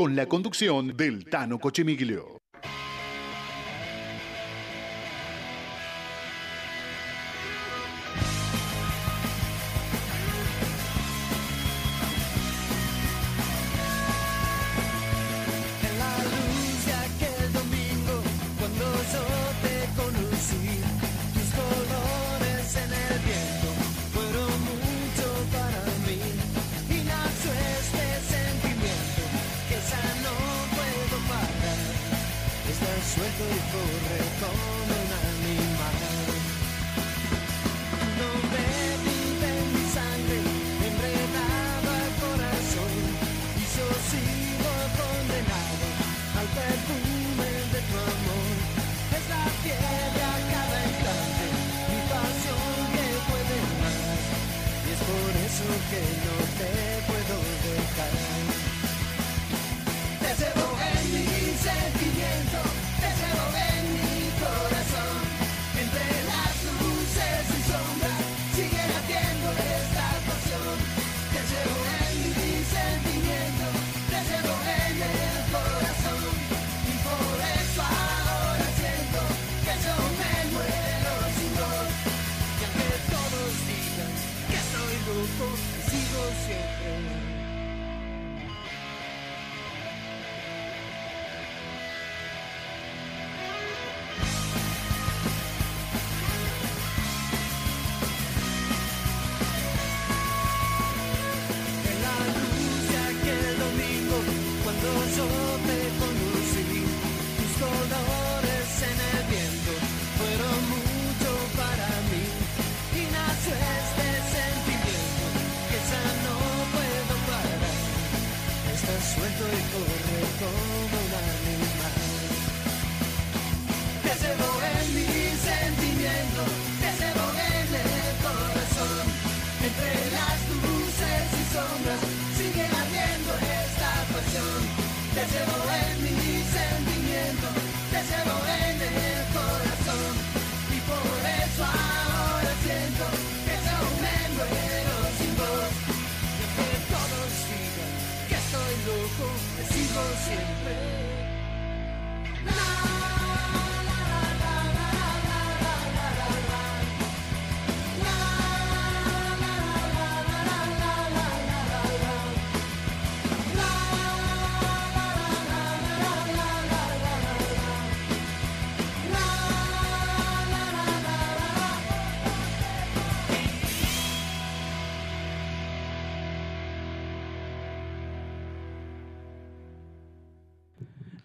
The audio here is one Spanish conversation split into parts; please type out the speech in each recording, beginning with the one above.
con la conducción del Tano Cochemiglio.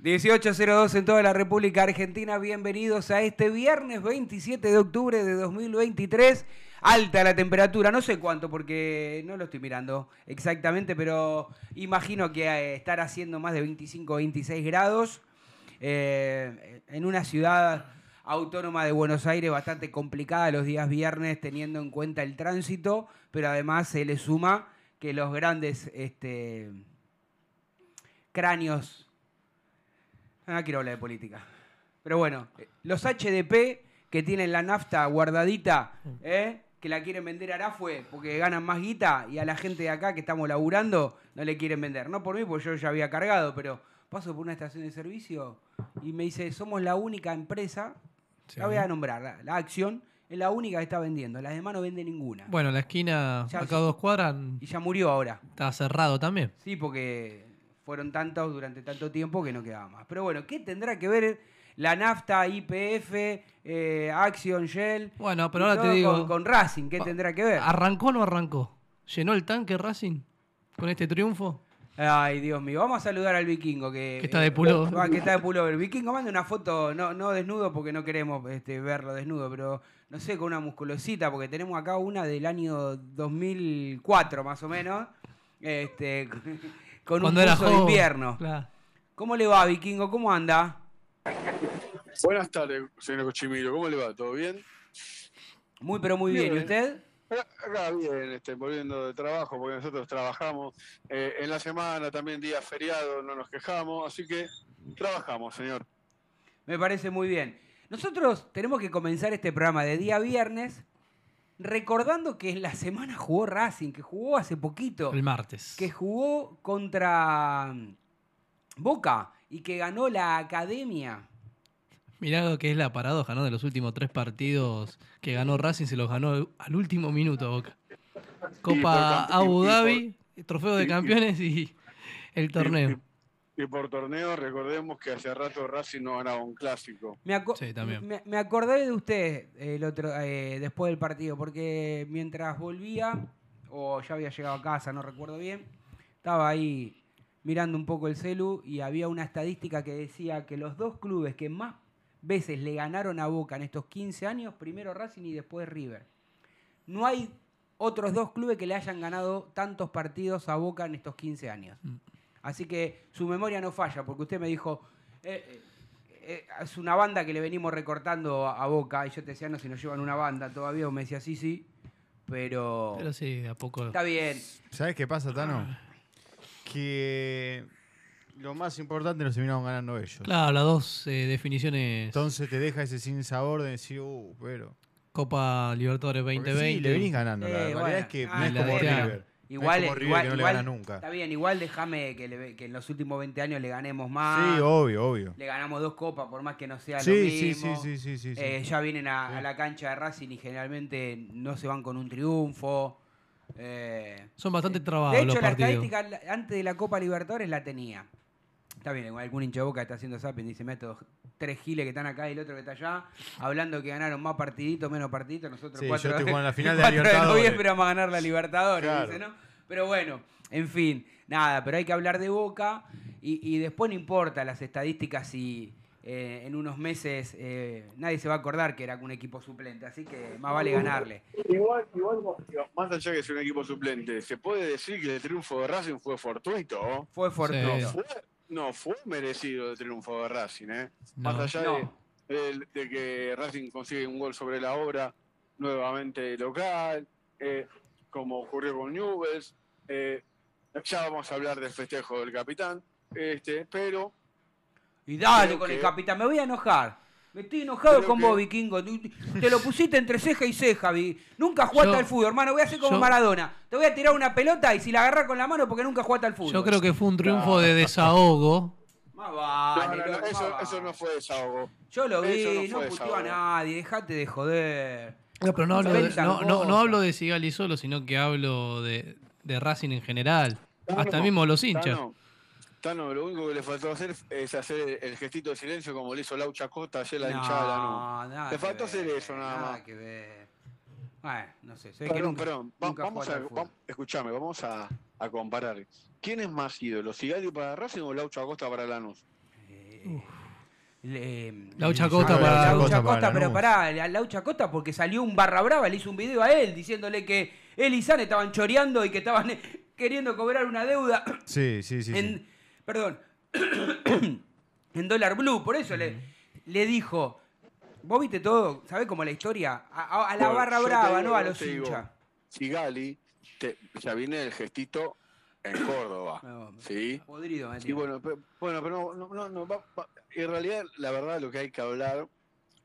...1802 en toda la República Argentina... ...bienvenidos a este viernes 27 de octubre de 2023... ...alta la temperatura, no sé cuánto... ...porque no lo estoy mirando exactamente... ...pero imagino que eh, estar haciendo más de 25 o 26 grados... eh, ...en una ciudad autónoma de Buenos Aires... ...bastante complicada los días viernes... ...teniendo en cuenta el tránsito... ...pero además se le suma que los grandes... Este, cráneos Ah, quiero hablar de política. Pero bueno, los HDP que tienen la nafta guardadita, ¿eh? que la quieren vender a Arafue porque ganan más guita y a la gente de acá que estamos laburando no le quieren vender. No por mí, porque yo ya había cargado, pero paso por una estación de servicio y me dice, somos la única empresa, la voy a nombrar, la, la Acción, es la única que está vendiendo, las demás no vende ninguna. Bueno, la esquina, Ya- acá dos cuadras, Y ya murió ahora. está cerrado también. Sí, porque fueron tantos durante tanto tiempo que no quedaba más. Pero bueno, ¿qué tendrá que ver la nafta, IPF, eh, Action, Shell? Bueno, pero ahora te digo- Con, con Racing, ¿qué tendrá que ver? ¿Arrancó o no arrancó? ¿Llenó el tanque Racing con este triunfo? Ay, Dios mío. Vamos a saludar al vikingo que, Que está de pullover. Ah, que está de pullover. El vikingo manda una foto, no, no desnudo porque no queremos este, verlo desnudo, pero no sé, con una musculosita, porque tenemos acá una del año 2004 más o menos. Este, con un Cuando era buzo de invierno. Claro. ¿Cómo le va, vikingo? ¿Cómo anda? Buenas tardes, señor Cochimiro. ¿Cómo le va? ¿Todo bien? Muy, pero muy bien. ¿Y usted? Acá acá bien, este, volviendo de trabajo, porque nosotros trabajamos eh, en la semana, también día feriado, no nos quejamos, así que trabajamos, señor. Me parece muy bien. Nosotros tenemos que comenzar este programa de día viernes recordando que en la semana jugó Racing, que jugó hace poquito. El martes. que jugó contra Boca y que ganó la academia. Mirá lo que es la paradoja, ¿no? De los últimos tres partidos que ganó Racing, se los ganó al último minuto Boca. Copa Abu Dhabi, trofeo de campeones y el torneo. Y, por torneo, recordemos que hace rato Racing no ganaba un clásico. Me, aco- Sí, también. me, me acordé de usted el otro, eh, después del partido, porque mientras volvía, o ya había llegado a casa, no recuerdo bien, estaba ahí mirando un poco el celu y había una estadística que decía que los dos clubes que más veces le ganaron a Boca en estos 15 años, primero Racing y después River. No hay otros dos clubes que le hayan ganado tantos partidos a Boca en estos 15 años. Así que su memoria no falla, porque usted me dijo, eh, eh, eh, es una banda que le venimos recortando a, a Boca, y yo te decía, no, si nos llevan una banda todavía, o me decía, sí, sí, pero, Pero sí, de a poco. está bien. ¿Sabes qué pasa, Tano? Que lo más importante lo terminaron ganando ellos. Claro, las dos eh, definiciones. Entonces te deja ese sin sabor de decir, uh, pero. Copa Libertadores Porque 2020. Sí, le venís ganando. la Eh, realidad bueno, es que ah, no es como River. Igual, no es como River igual, que no igual- le gana nunca. Está bien, igual déjame que, le- que en los últimos 20 años le ganemos más. Sí, obvio, obvio. Le ganamos dos copas, por más que no sea lo Sí, sí, sí, mismo. sí, sí, sí, sí. Eh, ya vienen a, Sí. a la cancha de Racing y generalmente no se van con un triunfo. Eh, Son bastante trabados de hecho, los la partidos. estadística antes de la Copa Libertadores la tenía. Está bien, igual algún hincha de boca está haciendo zapping, dice, meto tres giles que están acá y el otro que está allá, hablando que ganaron más partiditos, menos partiditos, nosotros Sí, cuatro, yo estoy jugando la final de cuatro Libertadores. noviembre vamos a ganar la Libertadores, Claro. dice, ¿no? Pero bueno, en fin, nada, pero hay que hablar de Boca y, y después no importa las estadísticas si eh, en unos meses eh, nadie se va a acordar que era un equipo suplente, así que más vale ganarle. Igual, igual, más allá que sea un equipo suplente, se puede decir que el triunfo de Racing fue fortuito. Fue fortuito. Fue- no, fue merecido el triunfo de Racing, ¿eh? No. Más allá No. de, de- de que Racing consigue un gol sobre la obra, nuevamente local, eh, como ocurrió con Newells. eh, ya vamos a hablar del festejo del capitán, este, pero Y dale con el capitán, me voy a enojar. Me estoy enojado Creo con que- vos, Vikingo. Te lo pusiste entre ceja y ceja, Vi. Nunca jugaste Yo- al fútbol, hermano. Voy a hacer como yo- Maradona. Te voy a tirar una pelota y si la agarras con la mano porque nunca jugaste al fútbol. Yo creo que fue un triunfo de desahogo. Más vale, no, no, loco, más eso, vale. eso no fue desahogo. Yo lo vi, eso no puteó a nadie. Dejate de joder. No, pero no hablo, de, no, no, no cosas. hablo de Sigali solo, sino que hablo de, de Racing en general. Hasta mismo los hinchas. Tano, lo único que le faltó hacer es hacer el gestito de silencio como le hizo Laucha Costa ayer la hinchada de Lanús. nada Le faltó hacer ver, eso nada más. que ver. Bueno, no sé. que Perdón, nunca- perdón. Va- nunca vamos a, vam- escuchame, vamos a, a comparar. ¿Quién es más ídolo, Sigali para Racing o Laucha Costa para Lanús? Eh, le- Laucha le- Costa Ah, para- Laucha Costa para Costa, pero pará, la Laucha Costa porque salió un barra brava, le hizo un video a él diciéndole que él y San estaban choreando y que estaban eh, queriendo cobrar una deuda Sí, sí, sí. sí. Perdón, en dólar blue, por eso le, le dijo, vos viste todo, ¿sabés cómo la historia? A, a- a la Bueno, barra brava, digo, no a los hinchas. Sigali te- ya viene el gestito en Córdoba. No, ¿Sí? Podrido, tiene. bueno, pero, bueno, pero no, no, no, va- va- en realidad, la verdad, lo que hay que hablar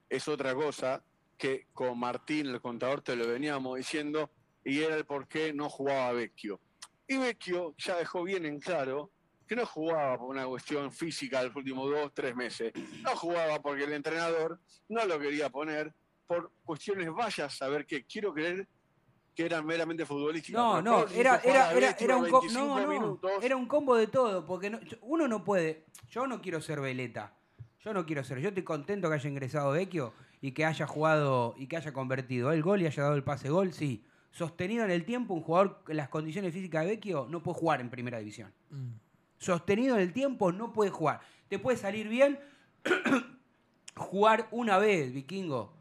es otra cosa que con Martín, el contador, te lo veníamos diciendo, y era el por qué no jugaba Vecchio. Y Vecchio ya dejó bien en claro que no jugaba por una cuestión física los últimos dos, tres meses. No jugaba porque el entrenador no lo quería poner por cuestiones, vaya a saber que quiero creer que eran meramente futbolísticas. No, no, era, era, era, era un co- 25 no, era un combo de todo, porque no- uno no puede, yo no quiero ser veleta, yo no quiero ser, yo estoy contento que haya ingresado Vecchio y que haya jugado y que haya convertido el gol y haya dado el pase gol, sí. Sostenido en el tiempo, un jugador en las condiciones físicas de Vecchio no puede jugar en primera división. Mm. Sostenido en el tiempo no puede jugar. Te puede salir bien jugar una vez, vikingo.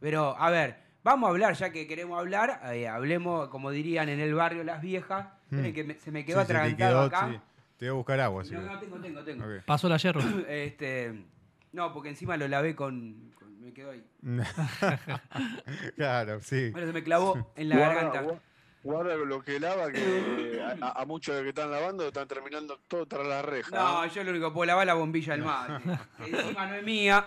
Pero, a ver, vamos a hablar, ya que queremos hablar, eh, hablemos, como dirían en el barrio las viejas. Hmm. Esperen que me- se me quedó Sí, se te atragantado quedó, acá. sí. Te voy a buscar agua, sí. No, no, tengo, tengo, tengo. Ok. Pasó la hierro. Este, no, porque encima lo lavé con, con- Me quedó ahí. claro, sí. Bueno, se me clavó en la garganta. Guarda lo que lava, que a, a muchos de los que están lavando están terminando todo tras la reja. No, yo lo único que puedo lavar es la bombilla del mate. que encima no es mía.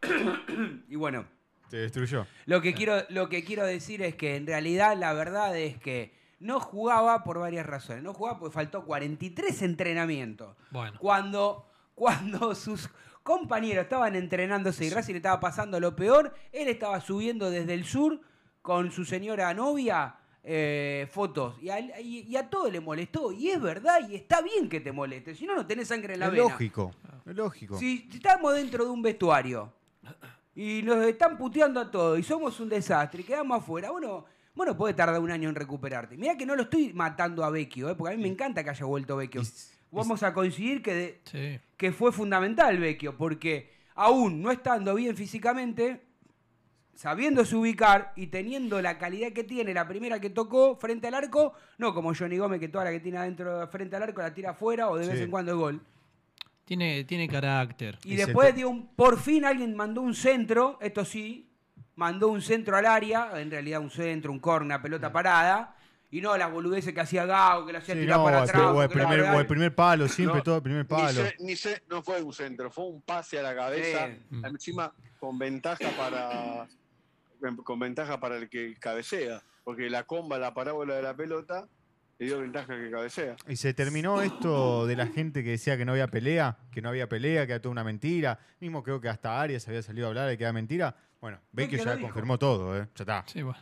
y bueno, Te destruyó. Lo que, quiero, lo que quiero decir es que en realidad la verdad es que no jugaba por varias razones. No jugaba porque faltó 43 entrenamientos. Bueno. Cuando, cuando sus compañeros estaban entrenándose y Racing estaba pasando lo peor, él estaba subiendo desde el sur con su señora novia eh, fotos. Y a, él- y- y a todo le molestó. Y es verdad, y está bien que te moleste. Si no, no tenés sangre en la Es vena. lógico. Es lógico. Si, si estamos dentro de un vestuario y nos están puteando a todos y somos un desastre y quedamos afuera, bueno, bueno, puede tardar un año en recuperarte. Mira que no lo estoy matando a Vecchio, ¿eh? porque a mí me encanta que haya vuelto Vecchio. Vamos a coincidir que, de- Sí. que fue fundamental Vecchio, porque aún no estando bien físicamente, sabiéndose ubicar y teniendo la calidad que tiene la primera que tocó frente al arco, no como Johnny Gómez que toda la que tiene adentro frente al arco la tira afuera o de vez en cuando el gol. Tiene, tiene carácter. Y después dio un, por fin alguien mandó un centro, esto sí, mandó un centro al área, en realidad un centro, un corner, una pelota parada, y no las boludeces que hacía Gao, que lo hacía Sí, tirar no, para el, atrás. o el primer, o el primer palo, siempre No, todo el primer Ni palo. se- ni se- no fue un centro, fue un pase a la cabeza, Sí. encima con ventaja para con ventaja para el que cabecea, porque la comba, la parábola de la pelota, le dio ventaja al que cabecea. Y se terminó esto de la gente que decía que no había pelea, que no había pelea, que era toda una mentira. Mismo creo que hasta Arias había salido a hablar de que era mentira. Bueno, Vecchio ya dijo. confirmó todo, ¿eh? Ya está. Sí, bueno.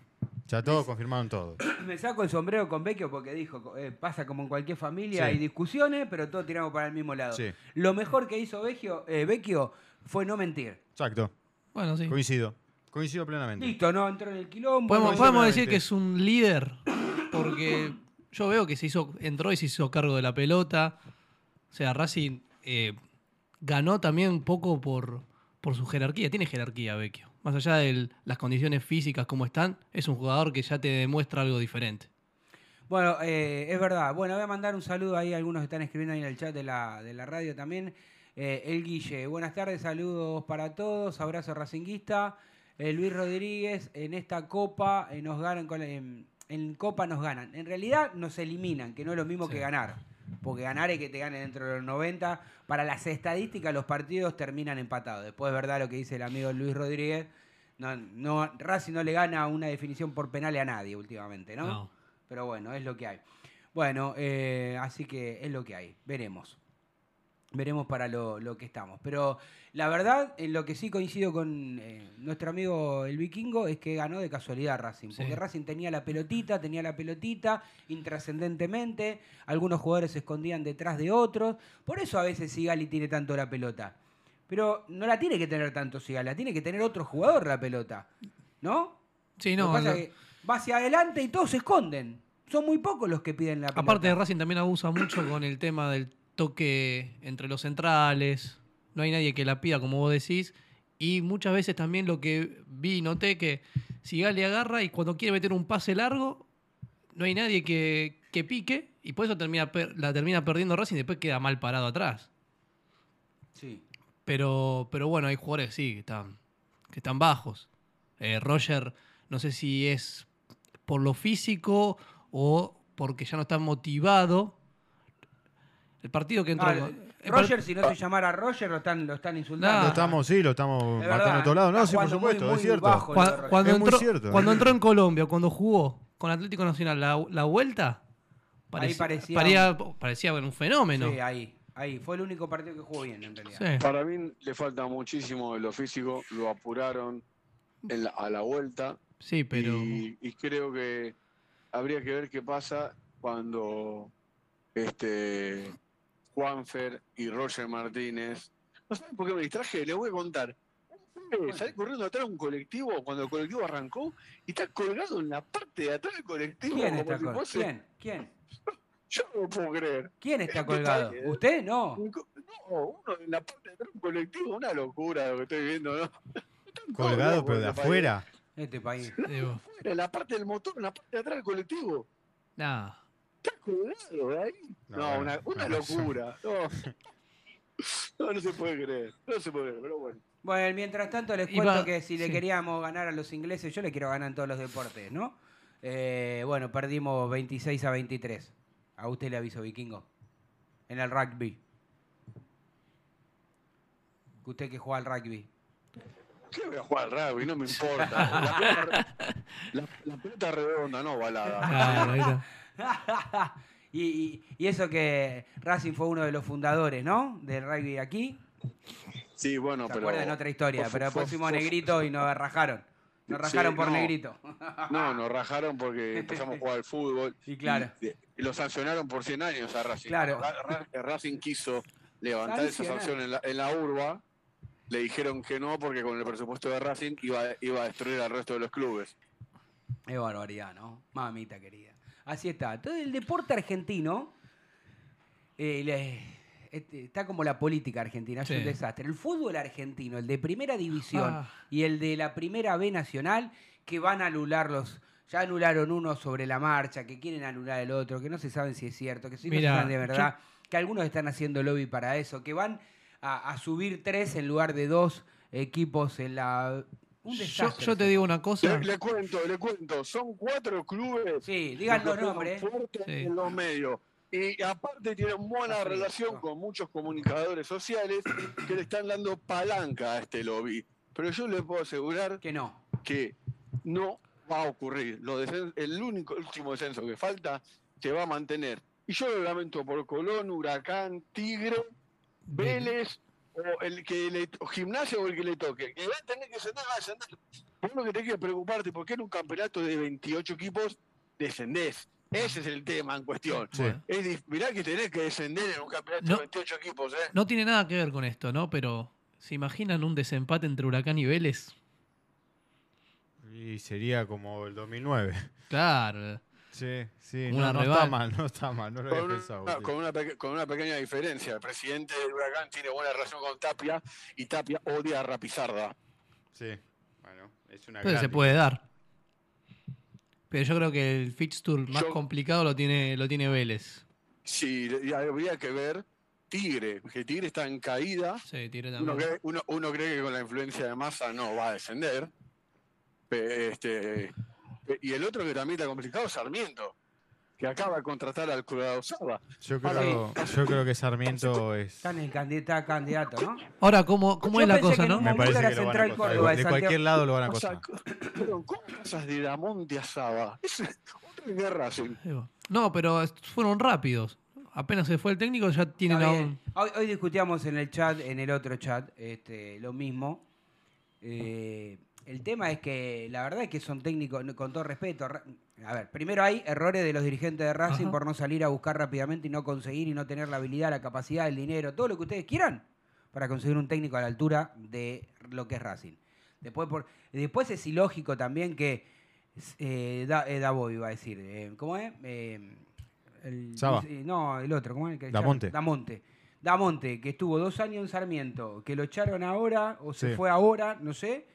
Ya todo confirmaron todo. Me saco el sombrero con Vecchio porque dijo, eh, pasa como en cualquier familia, Sí. hay discusiones, pero todos tiramos para el mismo lado. Sí. Lo mejor que hizo Vecchio, eh, Vecchio fue no mentir. Exacto. Bueno, sí. Coincido. Coincido plenamente. Listo, no entró en el quilombo. Podemos, podemos decir que es un líder porque yo veo que se hizo, entró y se hizo cargo de la pelota. O sea, Racing eh, ganó también un poco por, por su jerarquía. Tiene jerarquía, Vecchio. Más allá de las condiciones físicas como están, es un jugador que ya te demuestra algo diferente. Bueno, eh, es verdad. Bueno, voy a mandar un saludo ahí. Algunos están escribiendo ahí en el chat de la, de la radio también. Eh, el Guille, buenas tardes, saludos para todos. Abrazo racinguista. Eh, Luis Rodríguez, en esta copa eh, nos ganan con, en, en copa nos ganan. En realidad nos eliminan, que no es lo mismo Sí. que ganar. Porque ganar es que te ganen dentro de los 90. Para las estadísticas, los partidos terminan empatados. Después es verdad lo que dice el amigo Luis Rodríguez. No, no, Racing no le gana una definición por penales a nadie últimamente, ¿no? No. Pero bueno, es lo que hay. Bueno, eh, así que es lo que hay. Veremos. Veremos para lo, lo que estamos. Pero la verdad, en lo que sí coincido con eh, nuestro amigo el vikingo es que ganó de casualidad Racing. Sí. Porque Racing tenía la pelotita, tenía la pelotita intrascendentemente. Algunos jugadores se escondían detrás de otros. Por eso a veces Sigali tiene tanto la pelota. Pero no la tiene que tener tanto Sigali, la tiene que tener otro jugador la pelota. ¿No? Sí, Lo no. que pasa es que va hacia adelante y todos se esconden. Son muy pocos los que piden la pelota. aparte de Racing también abusa mucho con el tema del toque entre los centrales. No hay nadie que la pida, como vos decís. Y muchas veces también lo que vi y noté que Sigali agarra y cuando quiere meter un pase largo, no hay nadie que, que pique y por eso termina, la termina perdiendo Racing y después queda mal parado atrás. Sí. Pero, pero bueno, hay jugadores sí que están, que están bajos. Eh, Roger, no sé si es por lo físico o porque ya no está motivado. El partido que entró. Ah, Roger, si no se llamara Roger, lo están, lo están insultando. Lo estamos, sí, lo estamos Es matando a todos lados. No, sí, por muy, supuesto, muy es cierto. bajo. De cuando, Es entró, cierto. cuando entró en Colombia, cuando jugó con Atlético Nacional la, la vuelta, Ahí parecía- parecía, parecía, bueno, un fenómeno. Sí, ahí, ahí. Fue el único partido que jugó bien, en realidad. Sí. Para mí le falta muchísimo de lo físico, lo apuraron en la- a la vuelta Sí, pero. y, y creo que habría que ver qué pasa cuando este Juanfer y Roger Martínez. No saben por qué me distraje, les voy a contar. Salí corriendo atrás de un colectivo cuando el colectivo arrancó y está colgado en la parte de atrás del colectivo. ¿Quién está si fuese- ¿Quién? ¿Quién? Yo no lo puedo creer. ¿Quién está que colgado? está ¿eh? ¿Usted? No. No, uno en la parte de atrás de un colectivo, una locura lo que estoy viendo, ¿no? Colgado, pero de este país. afuera. Este país. digo, En la parte del motor, en la parte de atrás del colectivo. nah. Está de ahí. No, una, una no, locura. No. no, no se puede creer. No se puede creer, pero bueno. Bueno, mientras tanto les Iba- cuento que si le sí. queríamos ganar a los ingleses, yo le quiero ganar en todos los deportes, ¿no? Eh, bueno, perdimos 26 a 23. A usted le aviso, vikingo. En el rugby. Usted que juega al rugby. ¿Qué voy a jugar al rugby? No me importa. La pelota, la- la pelota redonda, no balada. Está. y, y- y eso que Racing fue uno de los fundadores, ¿no? Del rugby aquí. Sí, bueno, ¿Se pero. acuerdan? Otra historia, pero después fuimos Negrito y nos rajaron. Nos Sí, rajaron por no. Negrito. No, nos rajaron porque empezamos a jugar al fútbol. Y claro. Y, y lo sancionaron por 100 años a Racing. Claro. Ra- Ra- Racing quiso levantar esa sanción en la, en la urba. Le dijeron que no porque con el presupuesto de Racing iba, iba a destruir al resto de los clubes. Qué barbaridad, ¿no? Mamita querida. Así está. Todo el deporte argentino eh, le- está como la política argentina, es Sí. un desastre. El fútbol argentino, el de primera división Ah. y el de la primera B nacional, que van a anularlos. Ya anularon uno sobre la marcha, que quieren anular el otro, que no se saben si es cierto, que si no se saben de verdad, que algunos están haciendo lobby para eso, que van a, a subir tres en lugar de dos equipos en la... Un Yo, desastre. yo te digo una cosa. Le, le cuento, le cuento. Son cuatro clubes. Sí, digan que los nombres. Sí. en los medios. Y aparte tienen buena relación no. con muchos comunicadores sociales que le están dando palanca a este lobby. Pero yo le puedo asegurar Que no. que no va a ocurrir. Lo el único último descenso que falta se va a mantener. Y yo lo lamento por Colón, Huracán, Tigre, Vélez o el que le o gimnasia o el que le toque. Que va a tener que descender, va a descender. Vos lo que tenés que preocuparte, porque en un campeonato de 28 equipos descendés. Ese es el tema en cuestión. Sí. Es mirá que tenés que descender en un campeonato No. de 28 equipos, ¿eh? No tiene nada que ver con esto, ¿no? Pero, ¿se imaginan un desempate entre Huracán y Vélez? Y sería como el 2009. Claro. Sí, sí, Una no, no está mal, no está mal, no lo Con había una, pensado. con, una con una pequeña diferencia. El presidente del Huracán tiene buena relación con Tapia y Tapia odia a Rapizarda. Sí, bueno, es una Pero se puede dar. Pero yo creo que el fixture más Yo- complicado lo tiene, lo tiene Vélez. Sí, y habría que ver Tigre, que Tigre está en caída. Sí, Tigre Uno también. cree, uno, uno cree que con la influencia de Massa no va a descender. Este, y el otro que también está complicado es Sarmiento, que acaba de contratar al Colorado Saba. Yo creo, yo creo que Sarmiento es. Está en el candidato, candidato ¿no? Ahora, ¿cómo, cómo es la cosa, no? Me parece que lo van a acosar. Córdoba, de cualquier lado lo van a O sea, acosar. pero ¿cómo pasas de Damonte a Saba? Es otro que Racing. No, pero fueron rápidos. Apenas se fue el técnico, ya tienen Está a bien. un... Hoy, hoy discutíamos en el chat, en el otro chat, este, lo mismo. Eh, el tema es que la verdad es que son técnicos, con todo respeto. A ver, primero hay errores de los dirigentes de Racing Ajá. por no salir a buscar rápidamente y no conseguir y no tener la habilidad, la capacidad, el dinero, todo lo que ustedes quieran para conseguir un técnico a la altura de lo que es Racing. Después, por, después es ilógico también que eh, da, eh, Davo iba a decir, eh, ¿cómo es? Eh, el- Saba. eh, no, el otro, ¿cómo es? el Damonte. Damonte. Damonte, que estuvo dos años en Sarmiento, que lo echaron ahora o se Sí. fue ahora, no sé,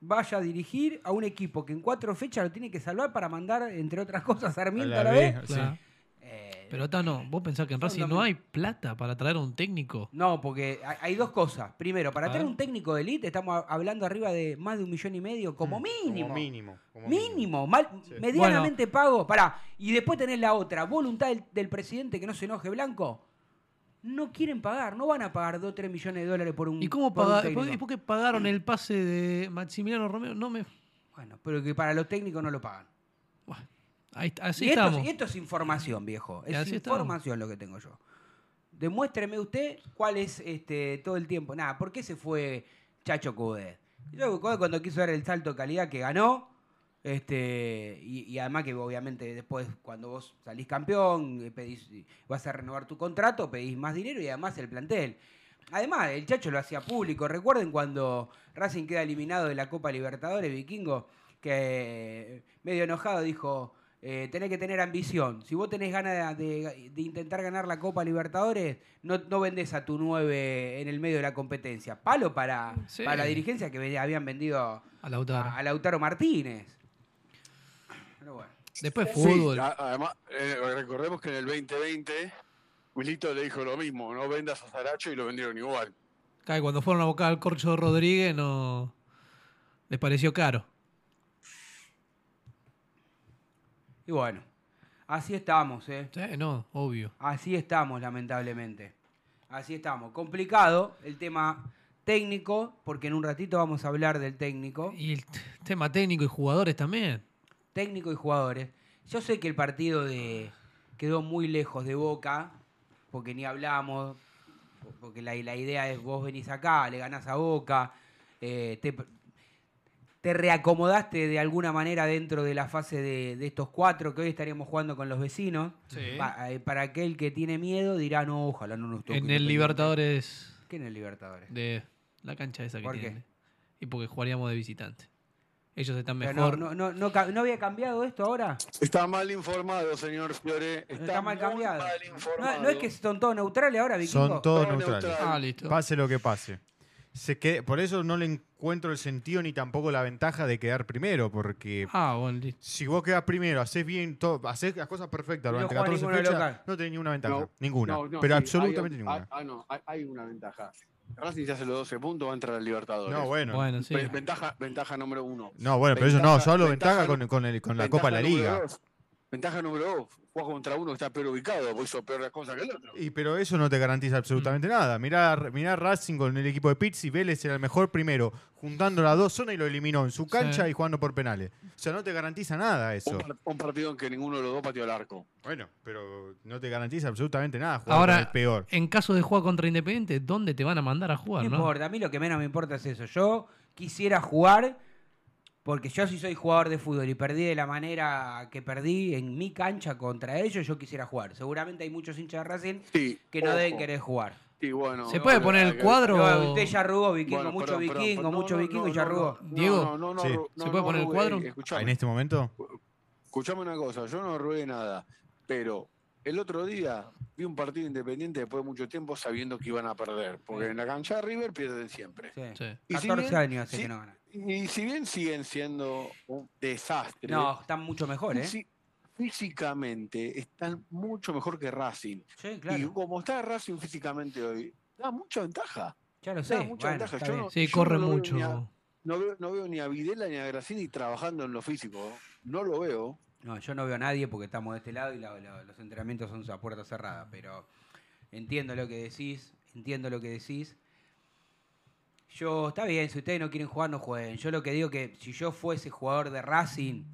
vaya a dirigir a un equipo que en cuatro fechas lo tiene que salvar para mandar, entre otras cosas, a Sarmiento a la, B, vez. sí. Claro. Eh, Pero Tano, vos pensás que en Racing no hay plata para traer a un técnico. No, porque hay, dos cosas. Primero, para ver. un técnico de élite estamos hablando arriba de más de un millón y medio, como mínimo. Como mínimo. como Mínimo, mal- Sí. medianamente pago. Pará, y después tenés la otra, voluntad del, del presidente que no se enoje blanco. No quieren pagar, no van a pagar 2 3 millones de dólares por un ¿Y cómo por un paga- técnico. ¿Y por qué pagaron el pase de Maximiliano Romero? No me. Bueno, pero que para los técnicos no lo pagan. Ahí, así y, esto, estamos. y esto es información, viejo. Es estamos. información lo que tengo yo. Demuéstreme usted cuál es este todo el tiempo. Nada, ¿por qué se fue Chacho Cudet? Yo cuando quiso dar el salto de calidad que ganó, este, y, y además que obviamente después cuando vos salís campeón, eh, pedís, vas a renovar tu contrato, pedís más dinero y además el plantel. Además, el Chacho lo hacía público. Recuerden cuando Racing queda eliminado de la Copa Libertadores, Vikingo, que medio enojado dijo, eh, tenés que tener ambición. Si vos tenés ganas de, de intentar ganar la Copa Libertadores, no, no vendés a tu 9 en el medio de la competencia. Palo para, Sí. para la dirigencia que habían vendido A Lautaro. a, a Lautaro Martínez. Pero bueno. Después fútbol. además, eh, recordemos que en el 2020 Wilito le dijo lo mismo, no vendas a Saracho y lo vendieron igual. Acá, cuando fueron a buscar al Corcho Rodríguez, no. Les pareció caro. Y bueno, así estamos, ¿eh? Sí, no, obvio. Así estamos, lamentablemente. Así estamos. Complicado el tema técnico, porque en un ratito vamos a hablar del técnico. Y el tema técnico y jugadores también. Técnico y jugadores. Yo sé que el partido de quedó muy lejos de Boca, porque ni hablamos, porque la, la idea es vos venís acá, le ganás a Boca, eh, te, te reacomodaste de alguna manera dentro de la fase de, de estos cuatro que hoy estaríamos jugando con los vecinos. Sí. Pa- eh, para aquel que tiene miedo dirá, no, ojalá no nos toque. En el Independiente". Libertadores ¿Qué en el Libertadores? de la cancha esa que ¿Por qué? Y porque jugaríamos de visitante. Ellos están mejor. No, no, no, no, ¿no había cambiado esto ahora? Está mal informado, señor Fiore. Está, Está, mal cambiado. mal No, informado. no es que son todos neutrales ahora, Vikingo. Son todos Todo neutrales. neutral. Ah, listo. Pase lo que pase. Se por eso no le encuentro el sentido ni tampoco la ventaja de quedar primero, porque Ah, bueno, listo. si vos quedás primero, haces bien todo, haces las cosas perfectas No durante juega 14 ninguno de fechas, no tenés ninguna ventaja. No, ninguna. No, no, pero sí, absolutamente hay- ninguna. No, hay, hay una ventaja. Racing se hace los 12 puntos, va a entrar al Libertadores. no, bueno. Bueno, sí. Ve- Ventaja, ventaja número uno. No, bueno, pero eso no, yo hablo ventaja, ventaja- con, con el- con la Copa de la Liga. dos. Ventaja número dos. Juega contra uno que está peor ubicado, porque hizo peor las cosas que el otro. Y pero eso no te garantiza Mm. absolutamente nada. Mirá, mirá Racing con el equipo de Pizzi, Vélez era el mejor primero, juntando las dos zonas y lo eliminó en su cancha Sí. y jugando por penales. O sea, no te garantiza nada eso. Un, par- un partido en que ninguno de los dos pateó al arco. Bueno, pero no te garantiza absolutamente nada jugar Ahora, el peor. en caso de jugar contra Independiente, ¿dónde te van a mandar a jugar, No no? importa, a mí lo que menos me importa es eso. Yo quisiera jugar, porque yo si soy jugador de fútbol y perdí de la manera que perdí en mi cancha contra ellos, yo quisiera jugar. Seguramente hay muchos hinchas de Racing Sí, que no ojo. deben querer jugar. Sí, bueno, ¿Se puede poner el cuadro? No, usted ya arrugó, vikingo, Bueno, mucho perdón, vikingo, perdón, mucho no, vikingo no, y ya arrugó. no, Diego, no, no, no, Sí. no, ¿Se puede no poner el cuadro? escuchame. En este momento, Escuchame una cosa, yo no arrugué nada, pero el otro día vi un partido independiente después de mucho tiempo sabiendo que iban a perder, porque en la cancha de River pierden siempre. Sí. Sí. Y si 14 bien- años hace sí, que no ganan. Y si bien siguen siendo un desastre, No, están mucho mejor, ¿eh? físicamente están mucho mejor que Racing. Sí, Y claro. como está Racing físicamente hoy, da mucha ventaja. Ya lo da sé. mucha Bueno, ventaja. Yo no- Sí, yo corre no lo veo mucho. ni a- No veo, no veo ni a Videla ni a Graciani trabajando en lo físico. No lo veo. No, yo no veo a nadie porque estamos de este lado y la- la- los entrenamientos son a puerta cerrada, pero entiendo lo que decís, entiendo lo que decís. Yo, está bien, si ustedes no quieren jugar, no jueguen. Yo lo que digo que si yo fuese jugador de Racing,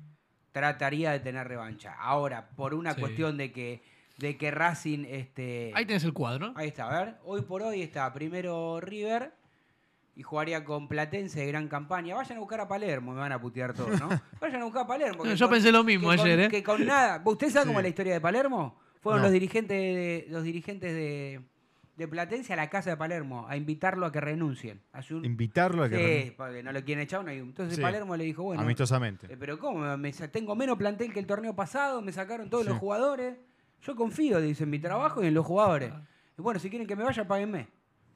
trataría de tener revancha. Ahora, por una Sí. cuestión de que, de que Racing, este... Ahí tenés el cuadro. Ahí está, a ver, hoy por hoy está primero River y jugaría con Platense de gran campaña. Vayan a buscar a Palermo, me van a putear todos, ¿no? Vayan a buscar a Palermo. Yo con- pensé lo mismo que con- ayer, ¿eh? Que con nada. ¿Usted sabe cómo es la historia de Palermo? Fueron No. los dirigentes de, los dirigentes de, de Platense a la casa de Palermo a invitarlo a que renuncien. Un- invitarlo a que Sí, ren- porque no lo quieren echar. No hay- Entonces Sí. Palermo le dijo, bueno, amistosamente. eh, pero ¿cómo? Me sa- tengo menos plantel que el torneo pasado, me sacaron todos Sí. los jugadores. Yo confío, dice, en mi trabajo y en los jugadores. Ah. Y bueno, si quieren que me vaya, páguenme.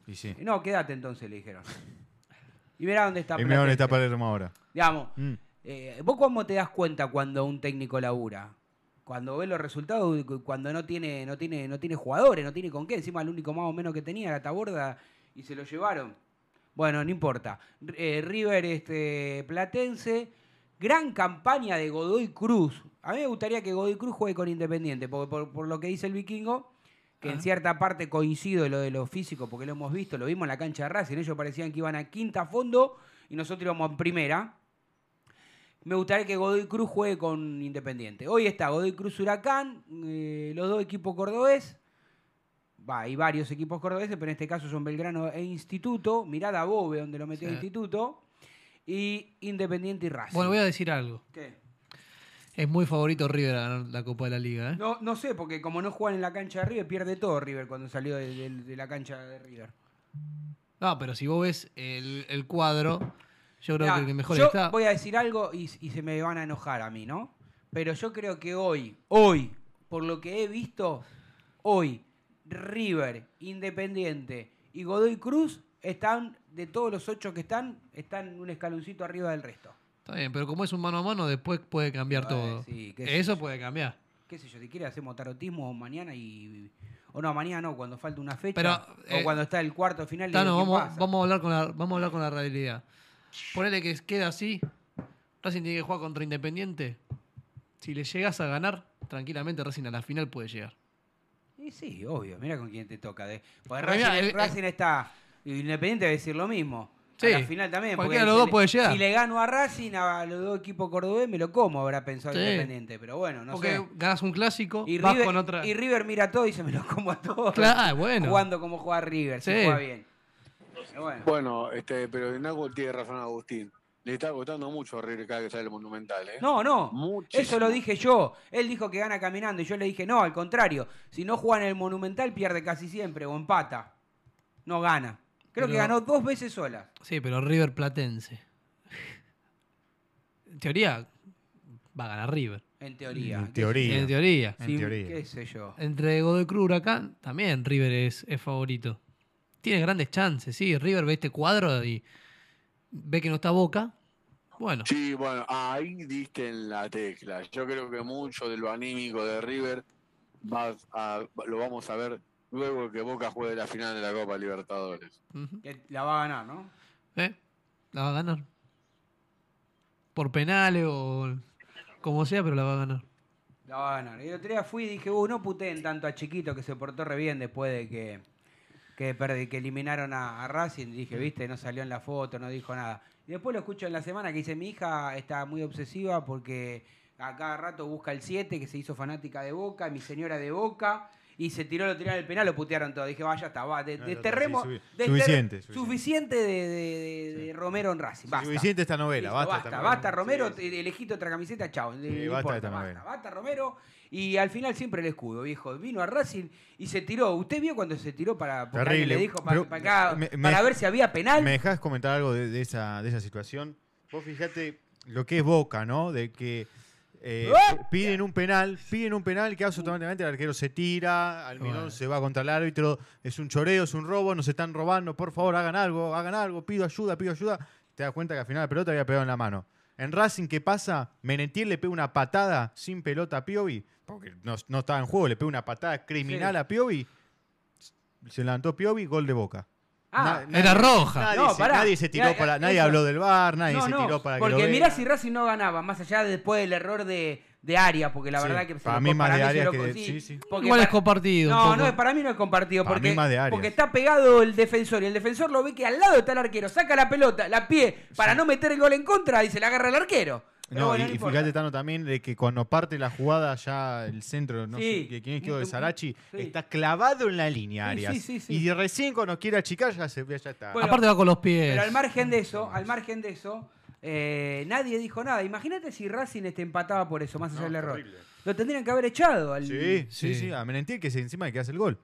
Y sí. Y No, quédate entonces, le dijeron. Y verá dónde está Y mira dónde está. Palermo ahora. Digamos, Mm. eh, ¿vos cómo te das cuenta cuando un técnico labura? Cuando ves los resultados, cu- cuando no tiene, no tiene, no tiene jugadores, no tiene con qué. Encima el único más o menos que tenía era Taborda y se lo llevaron. Bueno, no importa. Eh, River este, Platense. Gran campaña de Godoy Cruz. A mí me gustaría que Godoy Cruz juegue con Independiente, porque por, por lo que dice el vikingo, que en cierta parte coincido en lo de lo físico, porque lo hemos visto, lo vimos en la cancha de Racing. Ellos parecían que iban a quinta fondo y nosotros íbamos en primera. Me gustaría que Godoy Cruz juegue con Independiente. Hoy está Godoy Cruz Huracán, eh, los dos equipos cordobés. Va, hay varios equipos cordobeses, pero en este caso son Belgrano e Instituto. Mirada a Bobe, donde lo metió Sí. Instituto. Y Independiente y Racing. Bueno, voy a decir algo. ¿Qué? Es muy favorito River a ganar la Copa de la Liga, ¿eh? No, no sé, porque como no juegan en la cancha de River, pierde todo River cuando salió de, de- de la cancha de River. No, pero si vos ves el, el cuadro, yo creo Mirá, que el mejor yo está. voy a decir algo y, y se me van a enojar a mí, ¿no? Pero yo creo que hoy, hoy, por lo que he visto, hoy, River, Independiente y Godoy Cruz están, de todos los ocho que están, están un escaloncito arriba del resto. Está bien, pero como es un mano a mano, después puede cambiar Ay, todo. sí, qué sé Eso puede cambiar. qué sé yo, si quiere hacemos tarotismo mañana y... O no, mañana no, cuando falta una fecha. Pero, o eh, cuando está el cuarto final. Tano, vamos, pasa. vamos, a hablar con la, vamos a hablar con la realidad. Ponele que queda así. Racing tiene que jugar contra Independiente. Si le llegas a ganar, tranquilamente Racing a la final puede llegar. Y sí, obvio, mira con quién te toca. De... Porque Racing, mirá, el- Racing está... Independiente va a decir lo mismo. Sí, a la final también. cualquiera porque de los dos si le- puede llegar. Si le gano a Racing, a los dos equipos cordobés, me lo como, habrá pensado Sí. Independiente. Pero bueno, no Porque sé. ganas un clásico, Y vas River, con otra. y River mira todo y se me lo como a todos. Claro, bueno. Jugando como juega River, si Sí. juega bien. Bueno. Bueno, este, pero en algo tiene razón Agustín. Le está costando mucho a River cada que sale el Monumental, ¿eh? No, no. Muchísimo. Eso lo dije yo. Él dijo que gana caminando y yo le dije, no, al contrario. Si no juega en el Monumental, pierde casi siempre o empata. No gana. Creo que ganó dos veces sola. Sí, pero River Platense. En teoría, va a ganar River. En teoría. En ¿Qué teoría. En teoría. En sí, teoría. ¿Qué sé yo? Entre Godoy Cruz y Huracán, también River es, es favorito. Tiene grandes chances, sí. River ve este cuadro y ve que no está Boca. Bueno, Sí, bueno, ahí diste en la tecla. Yo creo que mucho de lo anímico de River va a- lo vamos a ver luego que Boca juegue la final de la Copa Libertadores. La va a ganar, ¿no? ¿Eh? La va a ganar. Por penales o como sea, pero la va a ganar. La va a ganar. Y el otro día fui y dije, uh, no puteen tanto a Chiquito que se portó re bien después de que, que, perdi- que eliminaron a, a Racing. Dije, viste, no salió en la foto, no dijo nada. Y después lo escucho en la semana que dice, mi hija está muy obsesiva porque a cada rato busca el 7, que se hizo fanática de Boca, mi señora de Boca, y se tiró, lo tiraron el penal, lo putearon todo. Dije, vaya, está, va, de, de sí, suficiente, suficiente. suficiente de, Romero en Racing. Basta. Suficiente esta novela, basta. basta, esta basta. Romero, Sí, elegiste otra camiseta, chao. no basta importa, esta basta, basta, Romero. Y al final siempre el escudo, viejo. Vino a Racing y se tiró. ¿Usted vio cuando se tiró para, Terrible. le dijo para, Pero para acá, me- me- para ver si había penal? ¿Me dejás comentar algo de, de esa, de esa situación? Vos fijate lo que es Boca, ¿no? De que eh, ¡Ah! piden un penal, piden un penal que automáticamente el arquero se tira, Almirón Bueno. se va contra el árbitro, es un choreo, es un robo, nos están robando, por favor hagan algo, hagan algo, pido ayuda, pido ayuda. Te das cuenta que al final la pelota había pegado en la mano. En Racing, ¿qué pasa? Menentiel le pega una patada sin pelota a Piovi, porque no, no estaba en juego, le pega una patada criminal Sí. a Piovi, se levantó Piovi, gol de Boca. Ah, Na- Era roja. Nadie, No, se, pará. nadie se tiró para. eh, Nadie eso. habló del bar, nadie no, se no, tiró para que porque lo mirá vean. si Racing no ganaba, más allá de después del error de, de Arias, porque la Sí, verdad que se para lo- mí más de se Arias lo- que de- sí, sí, sí. porque Igual es para- compartido. un No, poco. no, para mí no es compartido. Para Porque, mí más de Arias. porque está pegado el defensor y el defensor lo ve que al lado está el arquero. Saca la pelota, la pie, para no meter el gol en contra y se la agarra el arquero. Pero No, bueno, y, no y importa. fíjate, Tano, también de que cuando parte la jugada ya el centro, no Sí. sé de quién es quedó de Sí. Sarachi, Sí. está clavado en la línea, Sí, Arias. sí, sí, sí. Y recién cuando quiere achicar ya, se, ya está. Bueno, Aparte va con los pies. Pero al margen de eso, al margen de eso, eh, nadie dijo nada. Imagínate si Racing este empataba por eso, más allá No, del error. terrible. Lo tendrían que haber echado. Al... Sí, sí, Sí. sí, a Menentiel que es encima de que hace el gol.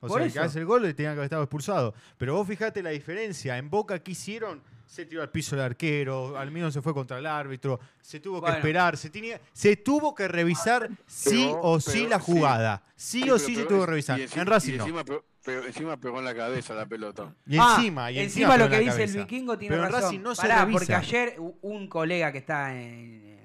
O Por sea, eso. que hace el gol le tenía que haber estado expulsado. Pero vos fijate la diferencia. En Boca, ¿qué hicieron? Se tiró al piso el arquero, Almirón se fue contra el árbitro, se tuvo Bueno. que esperar, se, tenía, se tuvo que revisar sí Pero- o sí la sí. jugada. Sí, o sí se tuvo que revisar. encima- en Racing y no. encima, pegó- pero encima pegó en la cabeza la pelota. Y Ah, encima, y encima lo en que dice el vikingo tiene Pero en razón. Racing no Pará, se revisa. porque ayer un colega que está en,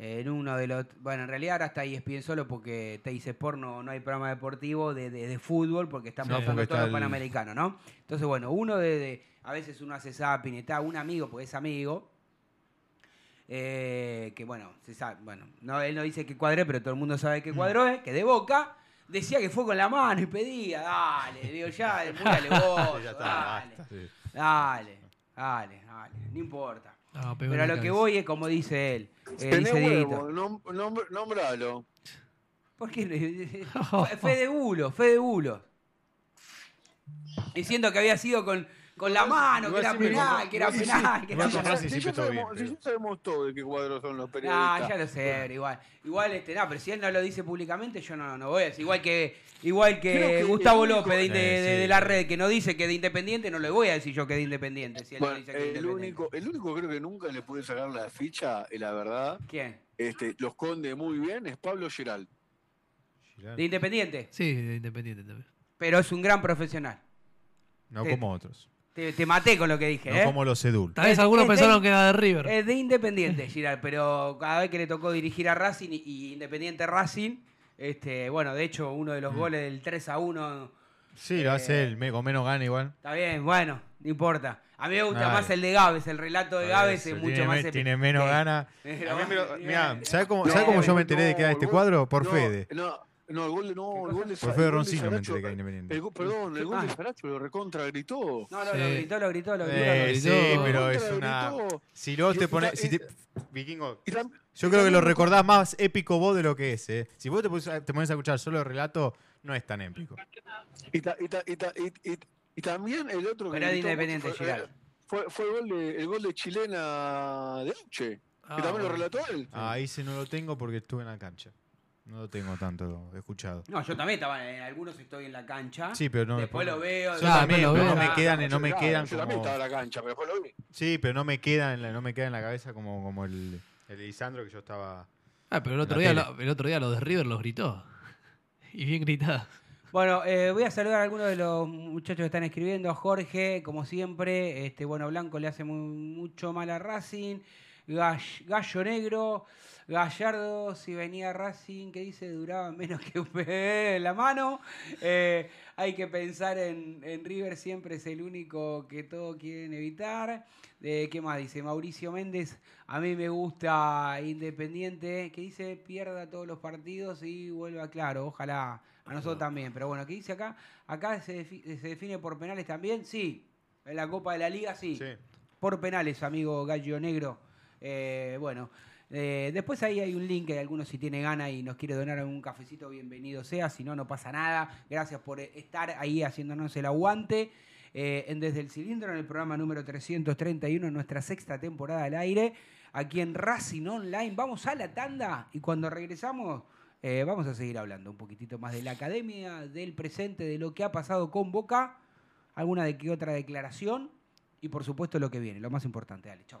en uno de los... Bueno, en realidad ahora está ahí bien solo porque te dice Sport no, no hay programa deportivo de, de- de fútbol porque están No, pasando porque todos está los el- panamericanos, ¿no? Entonces, bueno, uno de... de- a veces uno hace zapping, está un amigo, porque es amigo, eh, que bueno, se sabe, bueno, no, él no dice que cuadré, pero todo el mundo sabe que cuadró, eh, que de boca, decía que fue con la mano y pedía, dale, digo, ya, múrale vos, Ya está, dale, basta, sí. dale, dale, dale, no importa. No, Pero a lo que voy es como dice él, Tenés dice Dieguito. huevo, nom- nom- nombralo. ¿Por qué? Fe- Fe de bulo, fe de bulo. Diciendo que había sido con, con la mano, que era penal, que era penal, que era penal. Si ya sabemos, todo de qué cuadros son los Ah, periodistas. ya lo sé, pero igual. Igual, este, no, pero si él no lo dice públicamente, yo no, no voy a decir. Igual que, igual que, Gustavo eh, López de, de la red, que no dice que de independiente, no le voy a decir yo que de independiente. Si él no Bueno, dice que de el independiente. único, el único creo que nunca le pude sacar la ficha, la verdad, ¿Quién? este, los conde muy bien, es Pablo Giral. De independiente. Sí, de Independiente también. Pero es un gran profesional. No Sí. como otros. Te, te maté con lo que dije, No ¿eh? como los Edul. Tal vez algunos es de- pensaron que era de River. Es de Independiente, Giral, pero cada vez que le tocó dirigir a Racing y, y Independiente Racing, este, bueno, de hecho, uno de los Mm. goles del 3 a 1 Sí, lo hace Eh, él, me- con menos gana igual. Está bien, bueno, no importa. A mí me gusta Dale. más el de Gávez, el relato de Gávez eso, es mucho tiene, más... me- tiene menos Sí. gana. Pero A mí me lo- bueno, mirá, ¿sabes cómo, No, ¿sabés cómo yo me enteré de que era este no, cuadro? Por no, Fede. No, No, el gol de. No, el gol de Fue gol de Roncino Saracho- mientras que Independiente. el Perdón, el gol de Ah. Saracho lo recontra gritó. No, no, Sí. lo gritó, lo gritó, lo gritó. Eh, lo sí, pero es una. gritó. Si vos Y- te pones. si te- Vikingo, yo creo que lo recordás más épico vos de lo que es, ¿eh? Si vos te, pones a escuchar solo el relato, no es tan épico. Y, ta- y ta- y ta- y- y- y también el otro que Pero gritó Independiente, fue, Giraldo. fue, fue el gol de el gol de chilena de Uche, Ah, que también lo relató él. Ah, ahí sí no lo tengo porque estuve en la cancha. No lo tengo tanto escuchado. No, yo también estaba en algunos estoy en la cancha. Sí, pero no. Después lo veo. Yo después también, lo pero veo. no me Ah, quedan, no me Claro, quedan yo también estaba en la cancha, pero después lo vi. Sí, pero no me quedan, en la- no me queda en la cabeza como, como el, el de Lisandro que yo estaba. Ah, pero el otro, día, lo- el otro día lo de River los gritó. Y bien gritado. Bueno, eh, voy a saludar a algunos de los muchachos que están escribiendo. Jorge, como siempre, este bueno Blanco le hace mu- mucho mal a Racing. Gall- Gallo Negro, Gallardo, si venía Racing, que dice, duraba menos que un la mano. Eh, hay que pensar en, en River, siempre es el único que todos quieren evitar. Eh, ¿Qué más dice? Mauricio Méndez, a mí me gusta Independiente, que dice pierda todos los partidos y vuelva claro, ojalá a nosotros también. Pero bueno, ¿qué dice acá? Acá se, defi- se define por penales también, sí. En la Copa de la Liga, sí. Sí. Por penales, amigo Gallo Negro. Eh, bueno, eh, después ahí hay un link que alguno si tiene gana y nos quiere donar un cafecito, bienvenido sea. Si no, no pasa nada. Gracias por estar ahí haciéndonos el aguante. Eh, en Desde el Cilindro, en el programa número 331, en nuestra sexta temporada al aire, aquí en Racing Online. Vamos a la tanda y cuando regresamos vamos a seguir hablando un poquitito más de la academia, del presente, de lo que ha pasado con Boca, alguna de que otra declaración y por supuesto lo que viene, lo más importante. Dale, chao.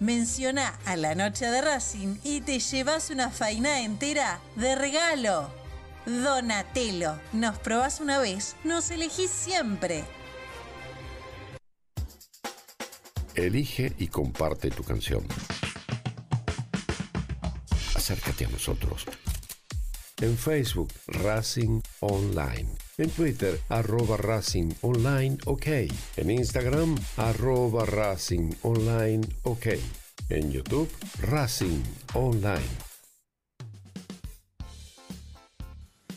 menciona a la noche de Racing y te llevas una faina entera de regalo. Donatello, nos probás una vez, nos elegís siempre. Elige y comparte tu canción. Acércate a nosotros. En Facebook, Racing Online. En Twitter, arroba Racing Online OK. En Instagram, arroba Racing Online OK. En YouTube, Racing Online.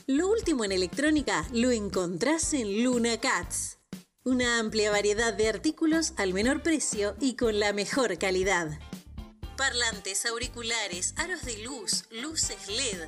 Lo último en electrónica lo encontrás en Luna Cats. Una amplia variedad de artículos al menor precio y con la mejor calidad. Parlantes, auriculares, aros de luz, luces LED,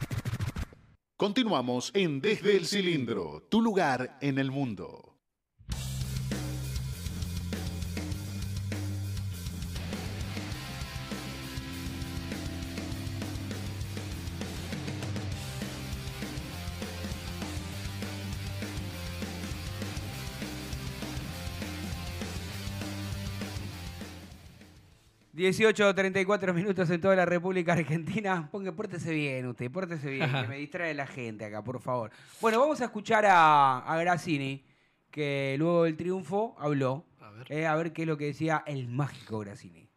Continuamos en Desde el Cilindro, tu lugar en el mundo. 18 34 minutos en toda la República Argentina. Ponga, pórtese bien usted, pórtese bien, que me distrae la gente acá, por favor. Bueno, vamos a escuchar a, a Grassini, que luego del triunfo habló. Eh, a ver qué es lo que decía el mágico Grassini.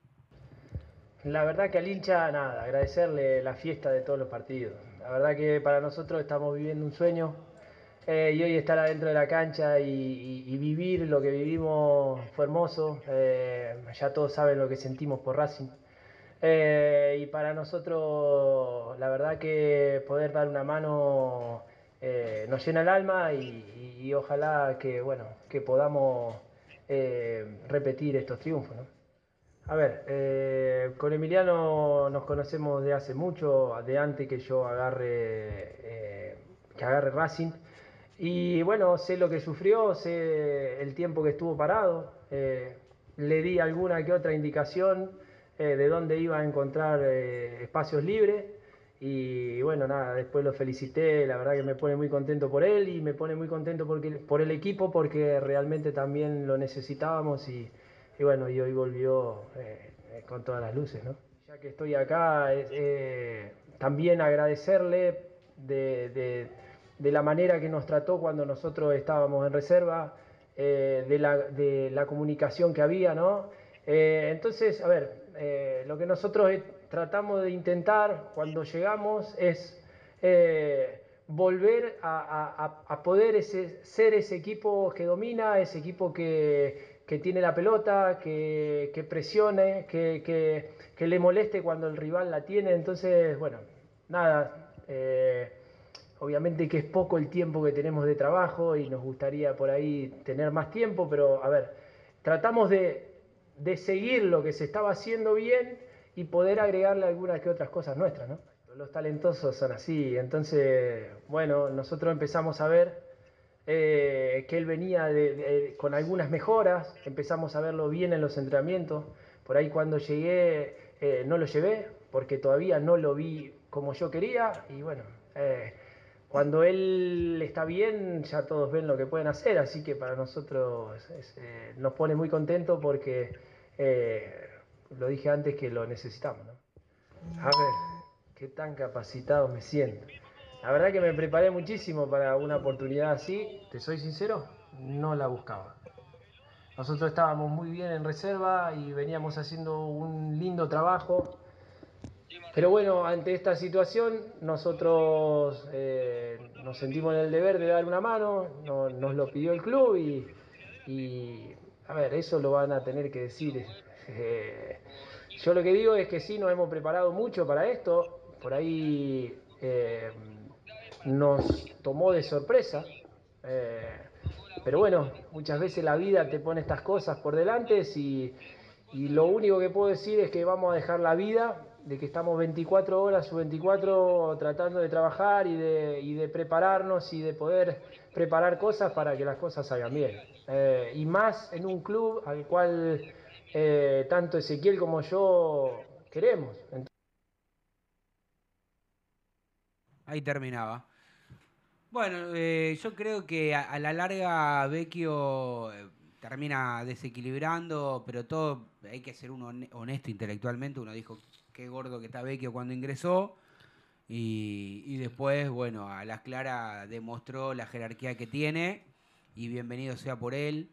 La verdad que al hincha, nada, agradecerle la fiesta de todos los partidos. La verdad que para nosotros estamos viviendo un sueño eh, y hoy estar adentro de la cancha y, y- y vivir lo que vivimos fue hermoso. Eh, ya todos saben lo que sentimos por Racing. Eh, y para nosotros, la verdad que poder dar una mano eh, nos llena el alma y, y- ojalá que, bueno, que podamos eh, repetir estos triunfos. ¿no? A ver, eh, con Emiliano nos conocemos de hace mucho, de antes que yo agarre, que agarre Racing. Y bueno, sé lo que sufrió, sé el tiempo que estuvo parado. eh, le di alguna que otra indicación eh, de dónde iba a encontrar eh, espacios libres. Y bueno, nada, después lo felicité, la verdad que me pone muy contento por él y me pone muy contento porque, por el equipo porque realmente también lo necesitábamos y, y bueno, y hoy volvió con todas las luces, ¿no? Ya que estoy acá, también agradecerle de, de- de la manera que nos trató cuando nosotros estábamos en reserva, eh, de, la, de la comunicación que había, ¿no? Eh, entonces, a ver, eh, lo que nosotros tratamos de intentar cuando llegamos es volver a, a- poder ese- ser ese equipo que domina, ese equipo que, que tiene la pelota, que, que presione, que- que le moleste cuando el rival la tiene. Entonces, bueno, nada. Obviamente que es poco el tiempo que tenemos de trabajo y nos gustaría por ahí tener más tiempo, pero a ver, tratamos de, de seguir lo que se estaba haciendo bien y poder agregarle algunas que otras cosas nuestras, ¿no? Los talentosos son así, entonces, bueno, nosotros empezamos a ver eh, que él venía con algunas mejoras, empezamos a verlo bien en los entrenamientos, por ahí cuando llegué eh, no lo llevé, porque todavía no lo vi como yo quería, y bueno, eh, cuando él está bien, ya todos ven lo que pueden hacer, así que para nosotros eh, nos pone muy contentos porque eh, lo dije antes que lo necesitamos. ¿no? A ver, qué tan capacitado me siento. La verdad que me preparé muchísimo para una oportunidad así, te soy sincero, no la buscaba. Nosotros estábamos muy bien en reserva y veníamos haciendo un lindo trabajo. Pero bueno, ante esta situación nosotros eh, nos sentimos en el deber de dar una mano, no- nos lo pidió el club y, a ver, eso lo van a tener que decir. Eh, yo lo que digo es que sí, nos hemos preparado mucho para esto, por ahí eh, nos tomó de sorpresa, pero bueno, muchas veces la vida te pone estas cosas por delante y lo único que puedo decir es que vamos a dejar la vida, de que estamos 24 horas o 24 tratando de trabajar y de, y de prepararnos y de poder preparar cosas para que las cosas salgan bien. Eh, y más en un club al cual eh, tanto Ezequiel como yo queremos. Ahí terminaba. Bueno, eh, yo creo que a, a la larga Vecchio termina desequilibrando, pero todo hay que ser uno hone- honesto intelectualmente. Uno dijo qué gordo que está Vecchio cuando ingresó. Y, después, bueno, a las claras demostró la jerarquía que tiene y bienvenido sea por él.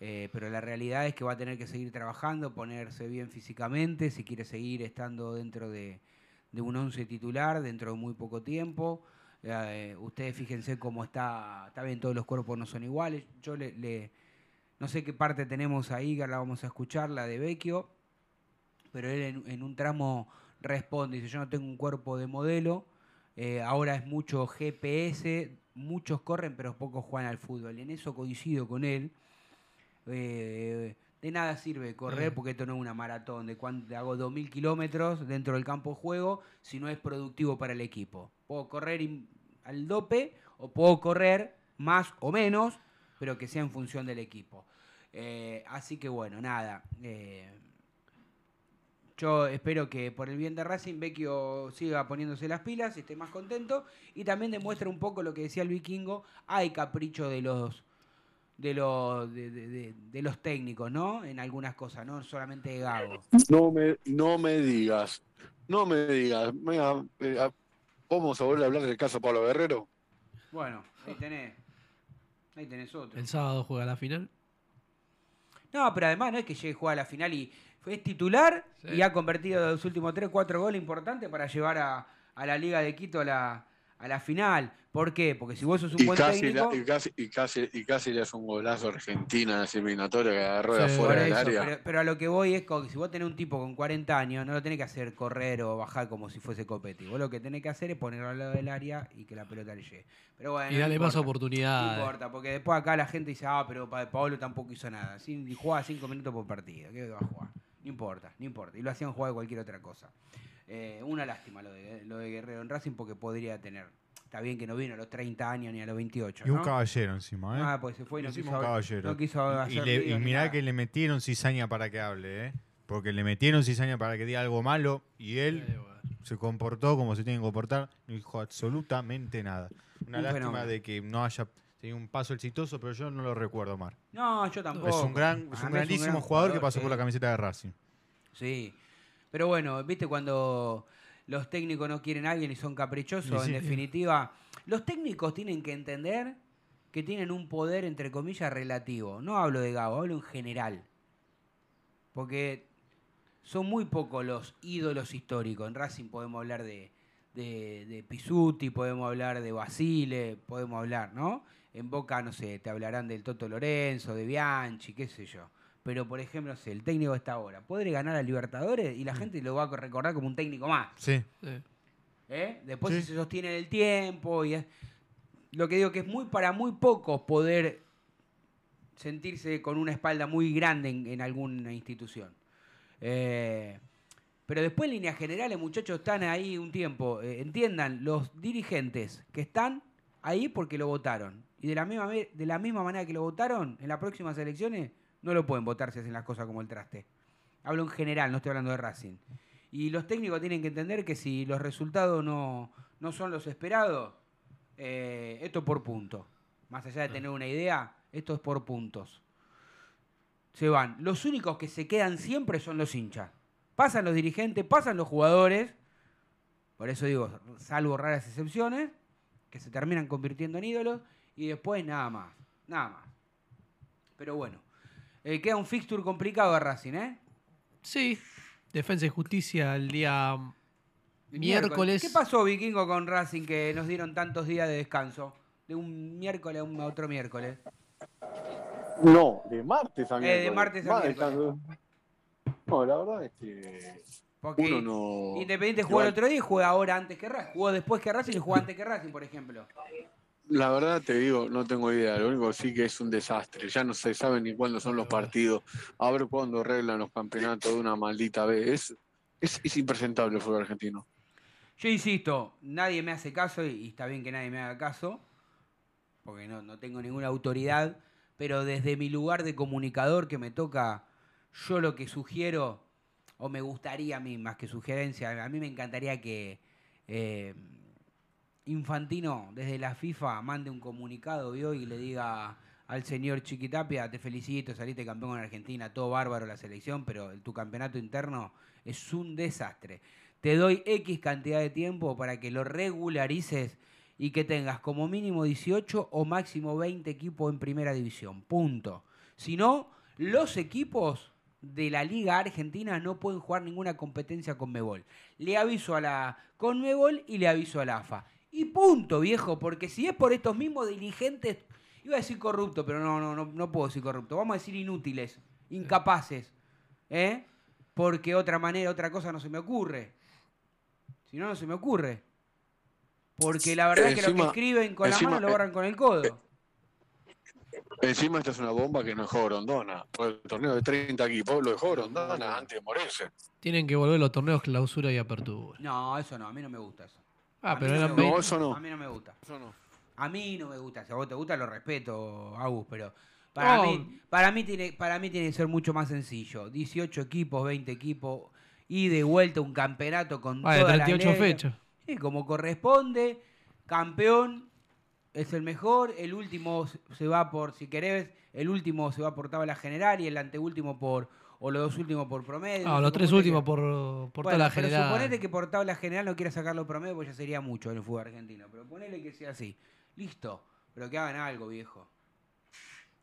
Eh, pero la realidad es que va a tener que seguir trabajando, ponerse bien físicamente, si quiere seguir estando dentro de, un once titular dentro de muy poco tiempo. Eh, ustedes fíjense cómo está, está bien, todos los cuerpos no son iguales. Yo le, le- no sé qué parte tenemos ahí, que la vamos a escuchar, la de Vecchio, pero él en, en un tramo responde, dice, yo no tengo un cuerpo de modelo, eh, ahora es mucho GPS, muchos corren, pero pocos juegan al fútbol. Y en eso coincido con él. Eh, de nada sirve correr Mm. porque esto no es una maratón de cuando hago 2.000 kilómetros dentro del campo de juego si no es productivo para el equipo. Puedo correr al dope o puedo correr más o menos, pero que sea en función del equipo. Eh, así que bueno, nada. eh, yo espero que por el bien de Racing, Vecchio siga poniéndose las pilas, esté más contento y también demuestre un poco lo que decía el vikingo. Hay capricho de los de los, de, de- de- de los técnicos, ¿no? En algunas cosas, no solamente de Gago. No me, no me digas, no me digas. Mira, vamos a volver a hablar del caso Pablo Guerrero. Bueno, ahí tenés. Ahí tenés otro. El sábado juega la final. No, pero además no es que llegue a jugar a la final y es titular Sí. y ha convertido los últimos 3, 4 goles importantes para llevar a, a la Liga de Quito a la, a la final. ¿Por qué? Porque si vos sos un Y buen casi, técnico... la- y, casi, y, casi, y casi le hace un golazo a Argentina en que agarró de Sí, afuera Por del área. pero, pero a lo que voy es que si vos tenés un tipo con 40 años, no lo tenés que hacer correr o bajar como si fuese Copetti. Vos lo que tenés que hacer es ponerlo al lado del área y que la pelota le llegue. Pero bueno, Y no dale más importa. No oportunidades. importa, porque después acá la gente dice, ah, pero Pa- Paolo tampoco hizo nada. Y jugaba 5 minutos por partido. ¿Qué va a jugar? No importa, no importa. Y lo hacían jugar de cualquier otra cosa. Eh, una lástima lo de, lo de Guerrero en Racing porque podría tener. Está bien que no vino a los 30 años ni a los 28. Y un ¿no? caballero encima, ¿eh? Ah, pues se fue y no quiso, un caballero. no quiso y, le- y mirá nada. que le metieron cizaña para que hable, ¿eh? Porque le metieron cizaña para que diga algo malo y él se comportó como se tiene que comportar, no dijo absolutamente nada. Una Un lástima fenómeno. de que no haya tenido un paso exitoso, pero yo no lo recuerdo mal. No, yo tampoco. Es un gran, es un grandísimo gran jugador, que pasó por la camiseta de Racing. Sí. Pero bueno, viste cuando los técnicos no quieren a alguien y son caprichosos, sí. en definitiva, los técnicos tienen que entender que tienen un poder, entre comillas, relativo. No hablo de Gabo, hablo en general. Porque son muy pocos los ídolos históricos. En Racing podemos hablar de, de, de Pisuti, podemos hablar de Basile, podemos hablar, ¿no? En Boca, no sé, te hablarán del Toto Lorenzo, de Bianchi, qué sé yo. Pero, por ejemplo, no sé, el técnico de esta hora, ¿podré ganar a Libertadores? Y la gente lo va a recordar como un técnico más. Sí. Sí. ¿eh? Después Sí. si se sostiene en el tiempo y es- lo que digo que es muy para muy pocos poder sentirse con una espalda muy grande en, en alguna institución. Eh, pero después en líneas generales, muchachos, están ahí un tiempo. Eh, entiendan, los dirigentes que están ahí porque lo votaron. Y de la, misma, de la misma manera que lo votaron, en las próximas elecciones no lo pueden votar si hacen las cosas como el traste. Hablo en general, no estoy hablando de Racing. Y los técnicos tienen que entender que si los resultados no, no son los esperados, eh, esto es por punto. Más allá de tener una idea, esto es por puntos. Se van. Los únicos que se quedan siempre son los hinchas. Pasan los dirigentes, pasan los jugadores. Por eso digo, salvo raras excepciones, que se terminan convirtiendo en ídolos. Y después nada más. Nada más. Pero bueno. eh, queda un fixture complicado a Racing, ¿eh? Sí. Defensa y Justicia el día El miércoles. ¿Qué pasó, Vikingo, con Racing que nos dieron tantos días de descanso? De un miércoles a un otro miércoles. No, de martes a Eh, de miércoles. martes a miércoles. No, la verdad es que Porque uno no. Independiente jugó el otro día y juega ahora antes que Racing. Jugó después que Racing y jugó antes que Racing, por ejemplo. La verdad te digo, no tengo idea. Lo único que sí que es un desastre. Ya no se sabe ni cuándo son los partidos. A ver cuándo arreglan los campeonatos de una maldita vez. Es, es, es impresentable el fútbol argentino. Yo insisto, nadie me hace caso y, y está bien que nadie me haga caso, porque no, no tengo ninguna autoridad, pero desde mi lugar de comunicador que me toca, yo lo que sugiero, o me gustaría a mí, más que sugerencia, a mí me encantaría que eh, Infantino desde la FIFA mande un comunicado ¿vio? y le diga al señor Chiquitapia, te felicito, saliste campeón en Argentina, todo bárbaro la selección, pero tu campeonato interno es un desastre. Te doy X cantidad de tiempo para que lo regularices y que tengas como mínimo 18 o máximo 20 equipos en primera división. Punto. Si no, los equipos de la Liga Argentina no pueden jugar ninguna competencia con Mebol. Le aviso a la Conmebol y le aviso a la AFA. Y punto, viejo, porque si es por estos mismos dirigentes, iba a decir corrupto, pero no, no, no, no puedo decir corrupto. Vamos a decir inútiles, incapaces, ¿eh? Porque otra manera, otra cosa no se me ocurre. Si no, no se me ocurre. Porque la verdad es que lo que escriben con encima- la mano lo borran con el codo. Encima esta es una bomba que no dejó Grondona. Por el torneo de 30 equipos lo dejó Grondona antes de morirse. Tienen que volver los torneos clausura y apertura. No, eso no, a mí no me gusta eso. Ah, A pero no eran me 20. No, eso no. A mí no me gusta. Eso no. A mí no me gusta. Si a vos te gusta, lo respeto, Agus, pero para, mí, para, mí tiene, para mí tiene que ser mucho más sencillo. 18 equipos, 20 equipos, y de vuelta un campeonato con Ah, de todas las 38 leyes. fechas. Sí, como corresponde, campeón es el mejor, el último se va por, si querés, el último se va por tabla general y el anteúltimo por, o los dos últimos por promedio. No, los tres últimos por, por Bueno, tabla pero general. suponete que por tabla general no quiera sacarlo promedio, pues ya sería mucho en el fútbol argentino. Pero ponele que sea así. Listo. Pero que hagan algo, viejo.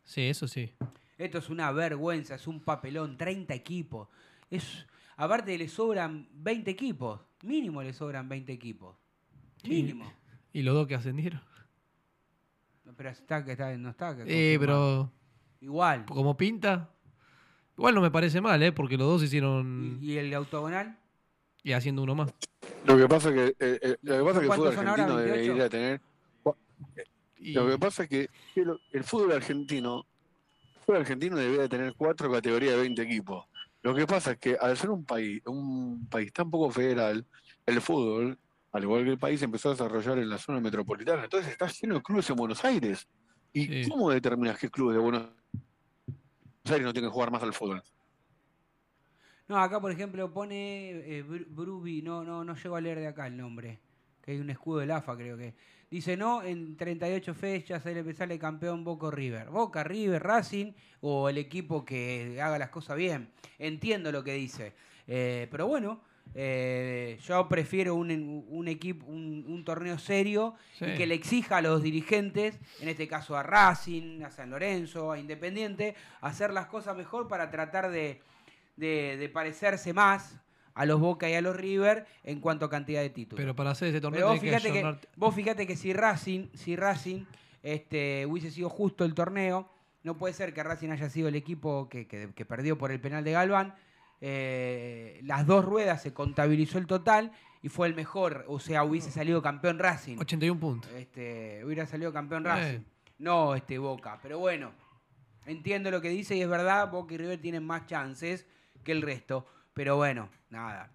Sí, eso sí. Esto es una vergüenza, es un papelón, 30 equipos. Es, aparte le sobran 20 equipos. Mínimo le sobran 20 equipos. Mínimo. ¿Y los dos que ascendieron? No, Pero está, que está, no está. que Eh, pero Igual. como pinta, igual no me parece mal, ¿eh? Porque los dos hicieron ¿Y el octogonal? y haciendo uno más. Lo que pasa es que, eh, eh, lo que, pasa es que el ¿Cuántos fútbol argentino 28? debería tener. Y- Lo que pasa es que el, el fútbol argentino, el fútbol argentino debería tener cuatro categorías de 20 equipos. Lo que pasa es que al ser un país, un país tan poco federal, el fútbol, al igual que el país, empezó a desarrollar en la zona metropolitana. Entonces está lleno de clubes en Buenos Aires. ¿Y Sí. cómo determinas qué clubes de Buenos Aires no tienen que jugar más al fútbol? No, acá por ejemplo pone eh, Bru- Brubi, no, no, no llego a leer de acá el nombre, que hay un escudo del AFA creo que. Dice no, en 38 fechas sale, sale campeón Boca River. Boca, River, Racing o el equipo que haga las cosas bien. Entiendo lo que dice. Eh, pero bueno, eh, yo prefiero un, un equipo, un, un torneo serio Sí. y que le exija a los dirigentes, en este caso a Racing, a San Lorenzo, a Independiente, hacer las cosas mejor para tratar de, de, de parecerse más a los Boca y a los River en cuanto a cantidad de títulos. Pero para hacer ese torneo vos fíjate, que, ayornar- vos fíjate que si Racing, si Racing este, hubiese sido justo el torneo, no puede ser que Racing haya sido el equipo que, que- que perdió por el penal de Galván. Eh, las dos ruedas se contabilizó el total y fue el mejor, o sea, hubiese salido campeón Racing. 81 puntos. Este, hubiera salido campeón Eh. Racing. No este Boca. Pero bueno, entiendo lo que dice y es verdad, Boca y River tienen más chances que el resto. Pero bueno, nada.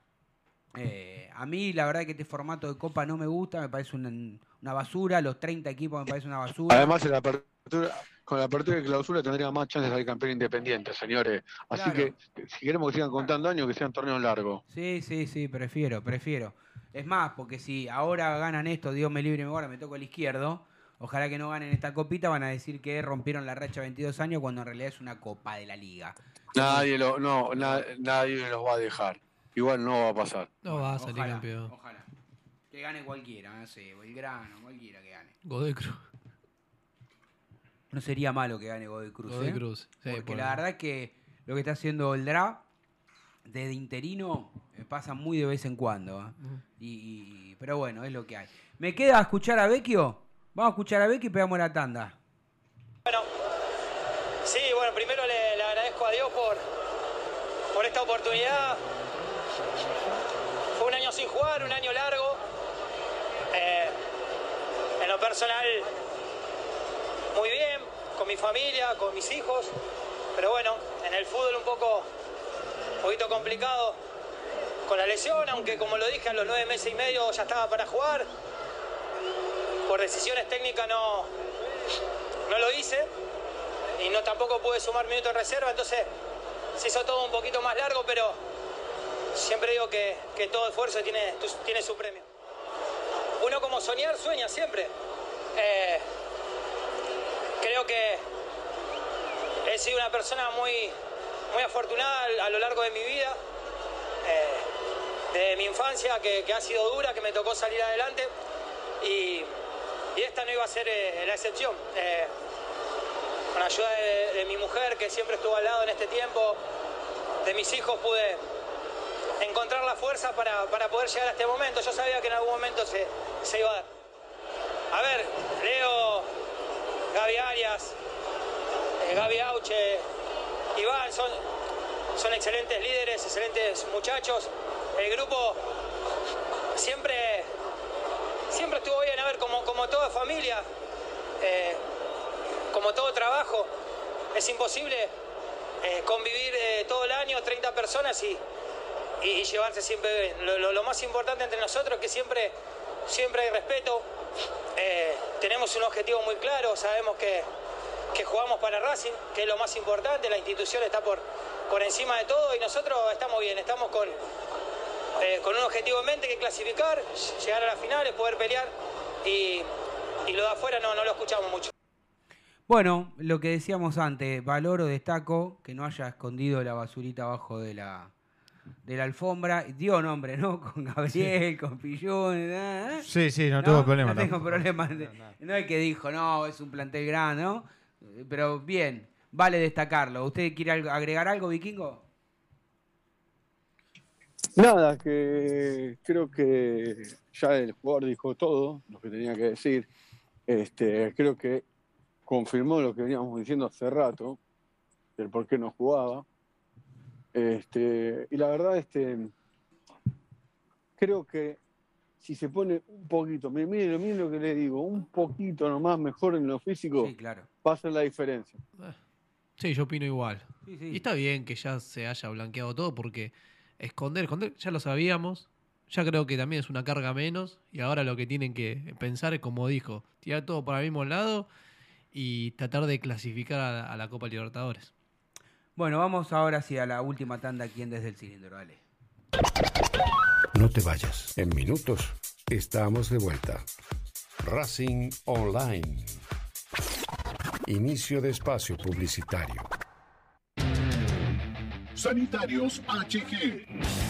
Eh, a mí la verdad que este formato de Copa no me gusta, me parece una, una basura. Los 30 equipos me parece una basura. Además, en la apertura, con la apertura de clausura tendría más chances de salir campeón independiente, señores. Así Claro. que, si queremos que sigan contando años, que sean torneos largos. Sí, sí, sí, prefiero, prefiero. Es más, porque si ahora ganan esto, Dios me libre, ahora me toco el izquierdo. Ojalá que no ganen esta copita, van a decir que rompieron la racha 22 años cuando en realidad es una copa de la liga. Nadie, lo, no, na- nadie los va a dejar. Igual no va a pasar. No va a salir Ojalá, campeón. Ojalá. Que gane cualquiera, no sé, Belgrano, cualquiera que gane. Godoy Cruz. No sería malo que gane Godoy Cruz. Godoy ¿eh? Cruz. Sí, Porque por- la verdad que lo que está haciendo el DRA desde interino eh, pasa muy de vez en cuando. ¿eh? Y, y- pero bueno, es lo que hay. ¿Me queda escuchar a Vecchio? Vamos a escuchar a Vecchio y pegamos la tanda. Sí, bueno, primero le, le agradezco a Dios por, por esta oportunidad. Fue un año sin jugar, un año largo. Eh, en lo personal, muy bien, con mi familia, con mis hijos. Pero bueno, en el fútbol un poco, un poquito complicado con la lesión, aunque como lo dije, a los nueve meses y medio ya estaba para jugar. Por decisiones técnicas no, no lo hice y no tampoco pude sumar minutos en reserva, entonces se hizo todo un poquito más largo, pero siempre digo que, todo esfuerzo tiene, tiene su premio. Uno como soñar sueña siempre. Eh, creo que he sido una persona muy, muy afortunada a lo largo de mi vida, eh, de mi infancia que, ha sido dura, que me tocó salir adelante y, esta no iba a ser eh, la excepción. Eh, con ayuda de, mi mujer que siempre estuvo al lado en este tiempo, de mis hijos pude encontrar la fuerza para, para poder llegar a este momento. Yo sabía que en algún momento se, se iba a dar. A ver, Gaby Arias, eh, Gaby Auche, Iván, son, son excelentes líderes, excelentes muchachos. El grupo siempre, siempre estuvo bien, a ver, como, como toda familia. eh, como todo trabajo, es imposible eh, convivir todo el año 30 personas y, llevarse siempre bien. Lo, más importante entre nosotros es que siempre, siempre hay respeto, tenemos un objetivo muy claro, sabemos que, que jugamos para Racing, que es lo más importante, la institución está por, por encima de todo y nosotros estamos bien, estamos con, eh, con un objetivo en mente que es clasificar, llegar a las finales, poder pelear y, y lo de afuera no, no lo escuchamos mucho. Bueno, lo que decíamos antes, valoro, destaco que no haya escondido la basurita abajo de la, de la alfombra. Dio nombre, ¿no? Con Gabriel, con Pillón. ¿eh? Sí, sí, no tuvo problema No tengo problema. No es que dijo, no, es un plantel grande, ¿no? Eh, Pero bien, vale destacarlo. ¿Usted quiere agregar algo, Vikingo? Nada, que creo que ya el jugador dijo todo lo que tenía que decir. Este, creo que confirmó lo que veníamos diciendo hace rato, del por qué no jugaba. Este, y la verdad, este, creo que si se pone un poquito, mire, mire, mire lo que le digo, un poquito nomás mejor en lo físico, Sí, claro. va a ser la diferencia. Sí, yo opino igual. Sí, sí. Y está bien que ya se haya blanqueado todo porque esconder, esconder, ya lo sabíamos. Ya creo que también es una carga menos. Y ahora lo que tienen que pensar es, como dijo, tirar todo para el mismo lado y tratar de clasificar a la, a la Copa Libertadores. Bueno, vamos ahora sí a la última tanda aquí en Desde el Cilindro, dale. No te vayas. En minutos estamos de vuelta. Racing Online. Inicio de espacio publicitario. Sanitarios HG.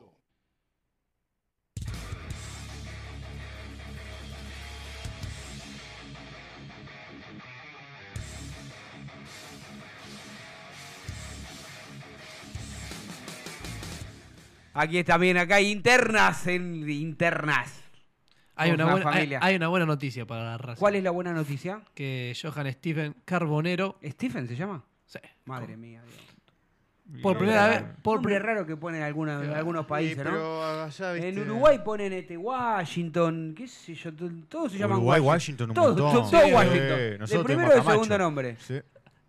Aquí está bien, acá hay internas en internas. Hay una, buena, hay, familia. hay una buena noticia para la raza. ¿Cuál es la buena noticia? Que Johan Stephen Carbonero. ¿Stephen se llama? Sí. Madre mía. Dios. Por primera vez. Por Nombre pri- raro que ponen alguna- algunos países, Sí, ¿no? pero allá, En Uruguay ponen este Washington, qué sé yo, to- todos se llaman Uruguay, Washington. Washington, un todos, montón. todos Sí, Washington. de primero y segundo nombre. Sí.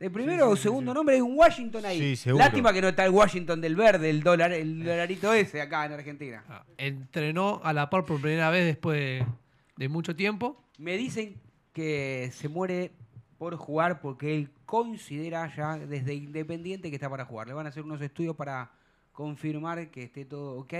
De primero o segundo nombre hay un Washington ahí. Sí, seguro. Lástima que no está el Washington del verde, el dólar, el dolarito ese acá en Argentina. Ah, Entrenó a la par por primera vez después de, de mucho tiempo. Me dicen que se muere por jugar porque él considera ya desde Independiente que está para jugar. Le van a hacer unos estudios para confirmar que esté todo ok.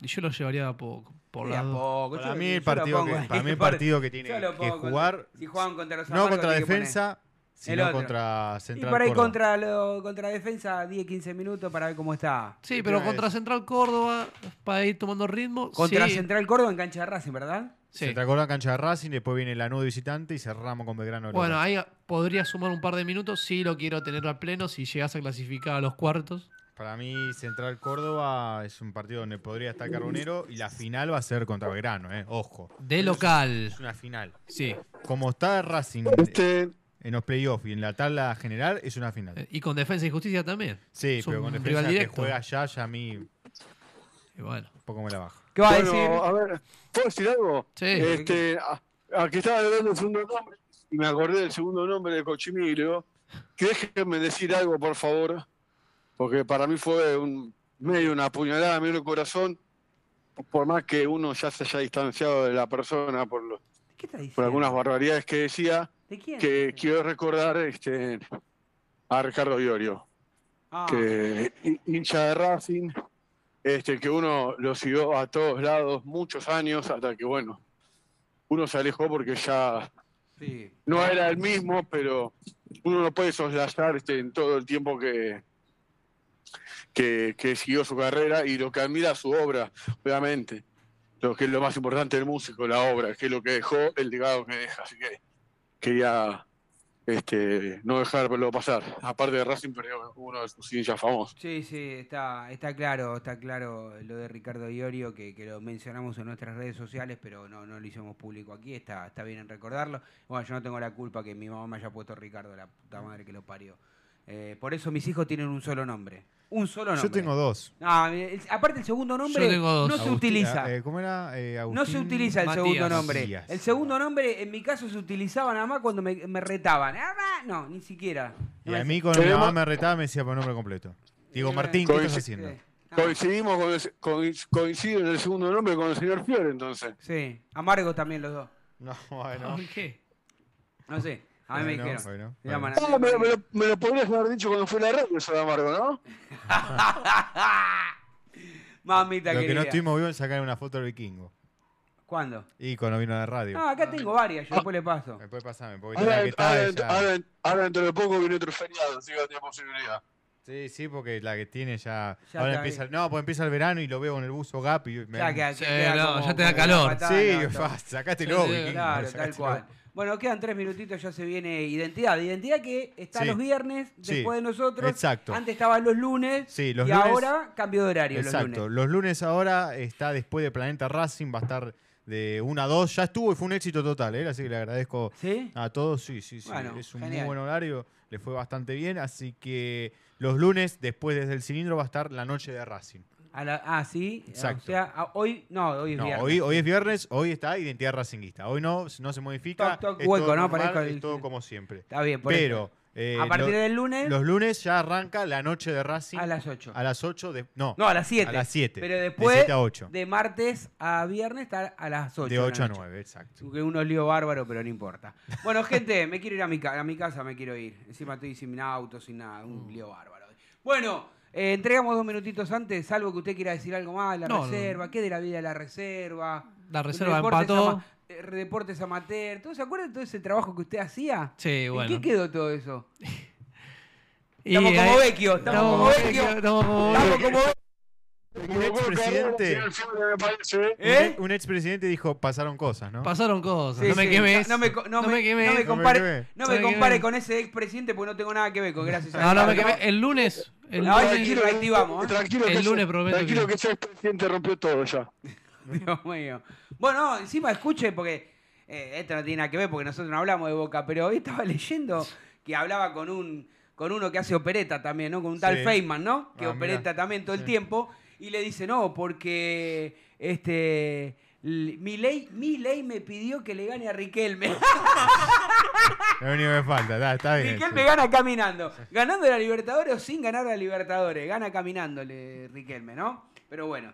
Y yo lo llevaría a poco. Por Sí, a poco. Para Yo- mí yo el partido que, para mí el partido que tiene yo lo que jugar si juegan contra los no contra defensa, sino otro. contra Y Central por ahí Córdoba. contra, lo- contra defensa 10-15 minutos para ver cómo está. Sí, pero contra. Central Córdoba, para ir tomando ritmo. Contra sí. Central Córdoba en cancha de Racing, ¿verdad? Sí. Central Córdoba cancha de Racing, después viene la de visitante y cerramos con Belgrano. Bueno, ahí podría sumar un par de minutos. Sí, lo quiero tener a pleno si llegas a clasificar a los cuartos. Para mí Central Córdoba es un partido donde podría estar Carbonero y la final va a ser contra Belgrano, eh. ojo. De local. Es una final. Sí. Como está Racing Este, en los playoffs y en la tabla general, es una final. Eh, Y con defensa y justicia también. Sí, es pero con defensa que juega allá, ya a mí Y bueno. un poco me la baja. ¿Qué va a bueno, decir? a ver, ¿puedo decir algo? Sí. Este, a- aquí estaba hablando del segundo nombre y me acordé del segundo nombre de Cochimilio. Que déjenme decir algo, por favor, porque para mí fue un medio una puñalada en el corazón, por más que uno ya se haya distanciado de la persona por, lo- ¿Qué está diciendo? por algunas barbaridades que decía, ¿De quién? que quiero recordar este, a Ricardo Iorio. Ah, que hin- hincha de Racing, este, que uno lo siguió a todos lados muchos años hasta que, bueno, uno se alejó porque ya sí. no era el mismo, pero uno no puede soslayar este, en todo el tiempo que, que, que siguió su carrera y lo que admira su obra, obviamente. Lo que es lo más importante del músico, la obra, que es lo que dejó, el legado que deja. Así que quería este, no dejarlo pasar. Aparte de Racing, perdió uno de sus hinchas famosos. Sí, sí, está, está claro, está claro lo de Ricardo Iorio, que, que lo mencionamos en nuestras redes sociales, pero no, no lo hicimos público aquí, está, está bien en recordarlo. Bueno, yo no tengo la culpa que mi mamá me haya puesto Ricardo, la puta madre que lo parió. Eh, por eso mis hijos tienen un solo nombre. Un solo nombre. Yo tengo dos. Ah, mire, el- aparte el segundo nombre Yo tengo dos. no se Agustín- utiliza. eh, ¿Cómo era? Eh, No se Agustín- utiliza el Matías. segundo nombre. Matías. El segundo nombre, en mi caso, se utilizaba nada más cuando me, me retaban. Ah, va, No, ni siquiera. Y No a me- mí cuando mi mamá me retaba me decía por nombre completo. Digo, Eh, Martín, ¿qué estás haciendo? Ah, Coincidimos con el, coinc- coincido en el segundo nombre con el señor Fiore, entonces. sí, amargos también los dos. No, bueno. Ay, ¿Qué? No sé, a mí me dijeron. bueno, Me bueno. llaman Ah, me, lo, me lo podrías haber dicho cuando fue la radio, eso de Amargo, ¿no? Mamita Lo que querida. no estuvimos vivos en sacar una foto del vikingo. ¿Cuándo? Y cuando vino a la radio. No, acá tengo varias, yo después le paso. Me puede pasarme, porque Ahora, la que está ahora- ella- ahora- ahora dentro de poco viene otro feriado, así que no tiene posibilidad. Sí, sí, porque la que tiene ya. Ya ahora está empieza. No, pues empieza el verano y lo veo con el buzo Gap y me. Ya, que- Sí, que queda no, como- ya te da calor. patada, sí, no, sacátelo, Sí, vikingo, Claro, tal cual. Bueno, quedan tres minutitos, ya se viene identidad. Identidad que está Sí. los viernes, Sí, después de nosotros. exacto. Antes estaba los lunes. Sí, los y lunes- ahora cambio de horario los Exacto. lunes. Los lunes ahora está después de Planeta Racing, va a estar de 1 a 2. Ya estuvo y fue un éxito total, ¿eh? así que le agradezco ¿Sí? a todos. Sí, sí, sí. Bueno, es un genial. muy buen horario, le fue bastante bien. Así que los lunes, después desde el cilindro, va a estar la noche de Racing. A la- ah, sí. Exacto. O sea, a- hoy, no, hoy es No, viernes. hoy, hoy es viernes, hoy está Identidad Racinguista. Hoy no, no se modifica. Toc, toc, es hueco, todo ¿no? normal, Parezco el- es todo como siempre. Está bien, por Pero eso. eh, A partir lo- del lunes los lunes ya arranca la noche de Racing a las 8. a las 8 de no, No, a las 7. a las 7. Pero de después, 7 a 8. de martes a viernes, está a las 8. De 8 a 9, exacto. Que unos lío bárbaro, pero no importa. Bueno, gente, me quiero ir a mi, ca- a mi casa, me quiero ir. Encima estoy sin auto, sin nada, un lío bárbaro. Bueno, eh, entregamos dos minutitos antes, salvo que usted quiera decir algo más, la No, no. reserva, ¿qué de la vida de la reserva? La reserva empató. ama- eh, Deportes amateur, ¿todo se acuerda de todo ese trabajo que usted hacía? Sí, ¿En bueno. qué quedó todo eso? Y Estamos como Vecchio, estamos como Vecchio. Estamos como Estamos Vecchio. Un expresidente, parece. ¿Eh? un expresidente dijo, pasaron cosas, ¿no? Pasaron cosas. Sí, no me sí, quemes. No, me, no No me- me quemes. no me No me compare, quemes. no No me me compare quemes. con ese expresidente porque no tengo nada que ver con gracias a No, no me quemes. El lunes. El No, lunes. tranquilo, reactivamos, ¿eh? Tranquilo, El que lunes ese- prometo tranquilo que- ese expresidente rompió todo ya. Dios mío. Bueno, no, encima escuche, porque eh, esto no tiene nada que ver, porque nosotros no hablamos de Boca, pero hoy estaba leyendo que hablaba con un con uno que hace opereta también, ¿no? Con un tal Sí. Feynman, ¿no? Que Ah, opereta mirá. también todo el tiempo. Y le dice, no, porque este L- Milei, Milei me pidió que le gane a Riquelme. Lo único que me falta, está, está bien. Riquelme sí. gana caminando. Ganando la Libertadores o sin ganar la Libertadores. Gana caminándole Riquelme, ¿no? Pero bueno.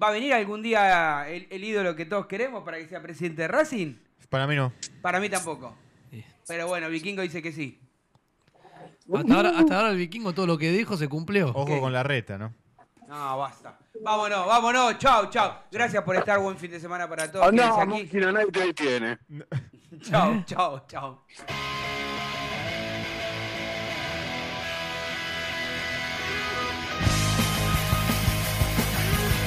¿Va a venir algún día el, el ídolo que todos queremos para que sea presidente de Racing? Para mí no. Para mí tampoco. Pero bueno, Vikingo dice que sí. Hasta ahora, hasta ahora el vikingo todo lo que dijo se cumplió. Ojo con la reta, ¿no? No, basta. Vámonos, vámonos. Chau, chau. Gracias por estar. Buen fin de semana para todos. Andá, Quédense aquí. máquina, nadie te detiene. Chau, chau, chau.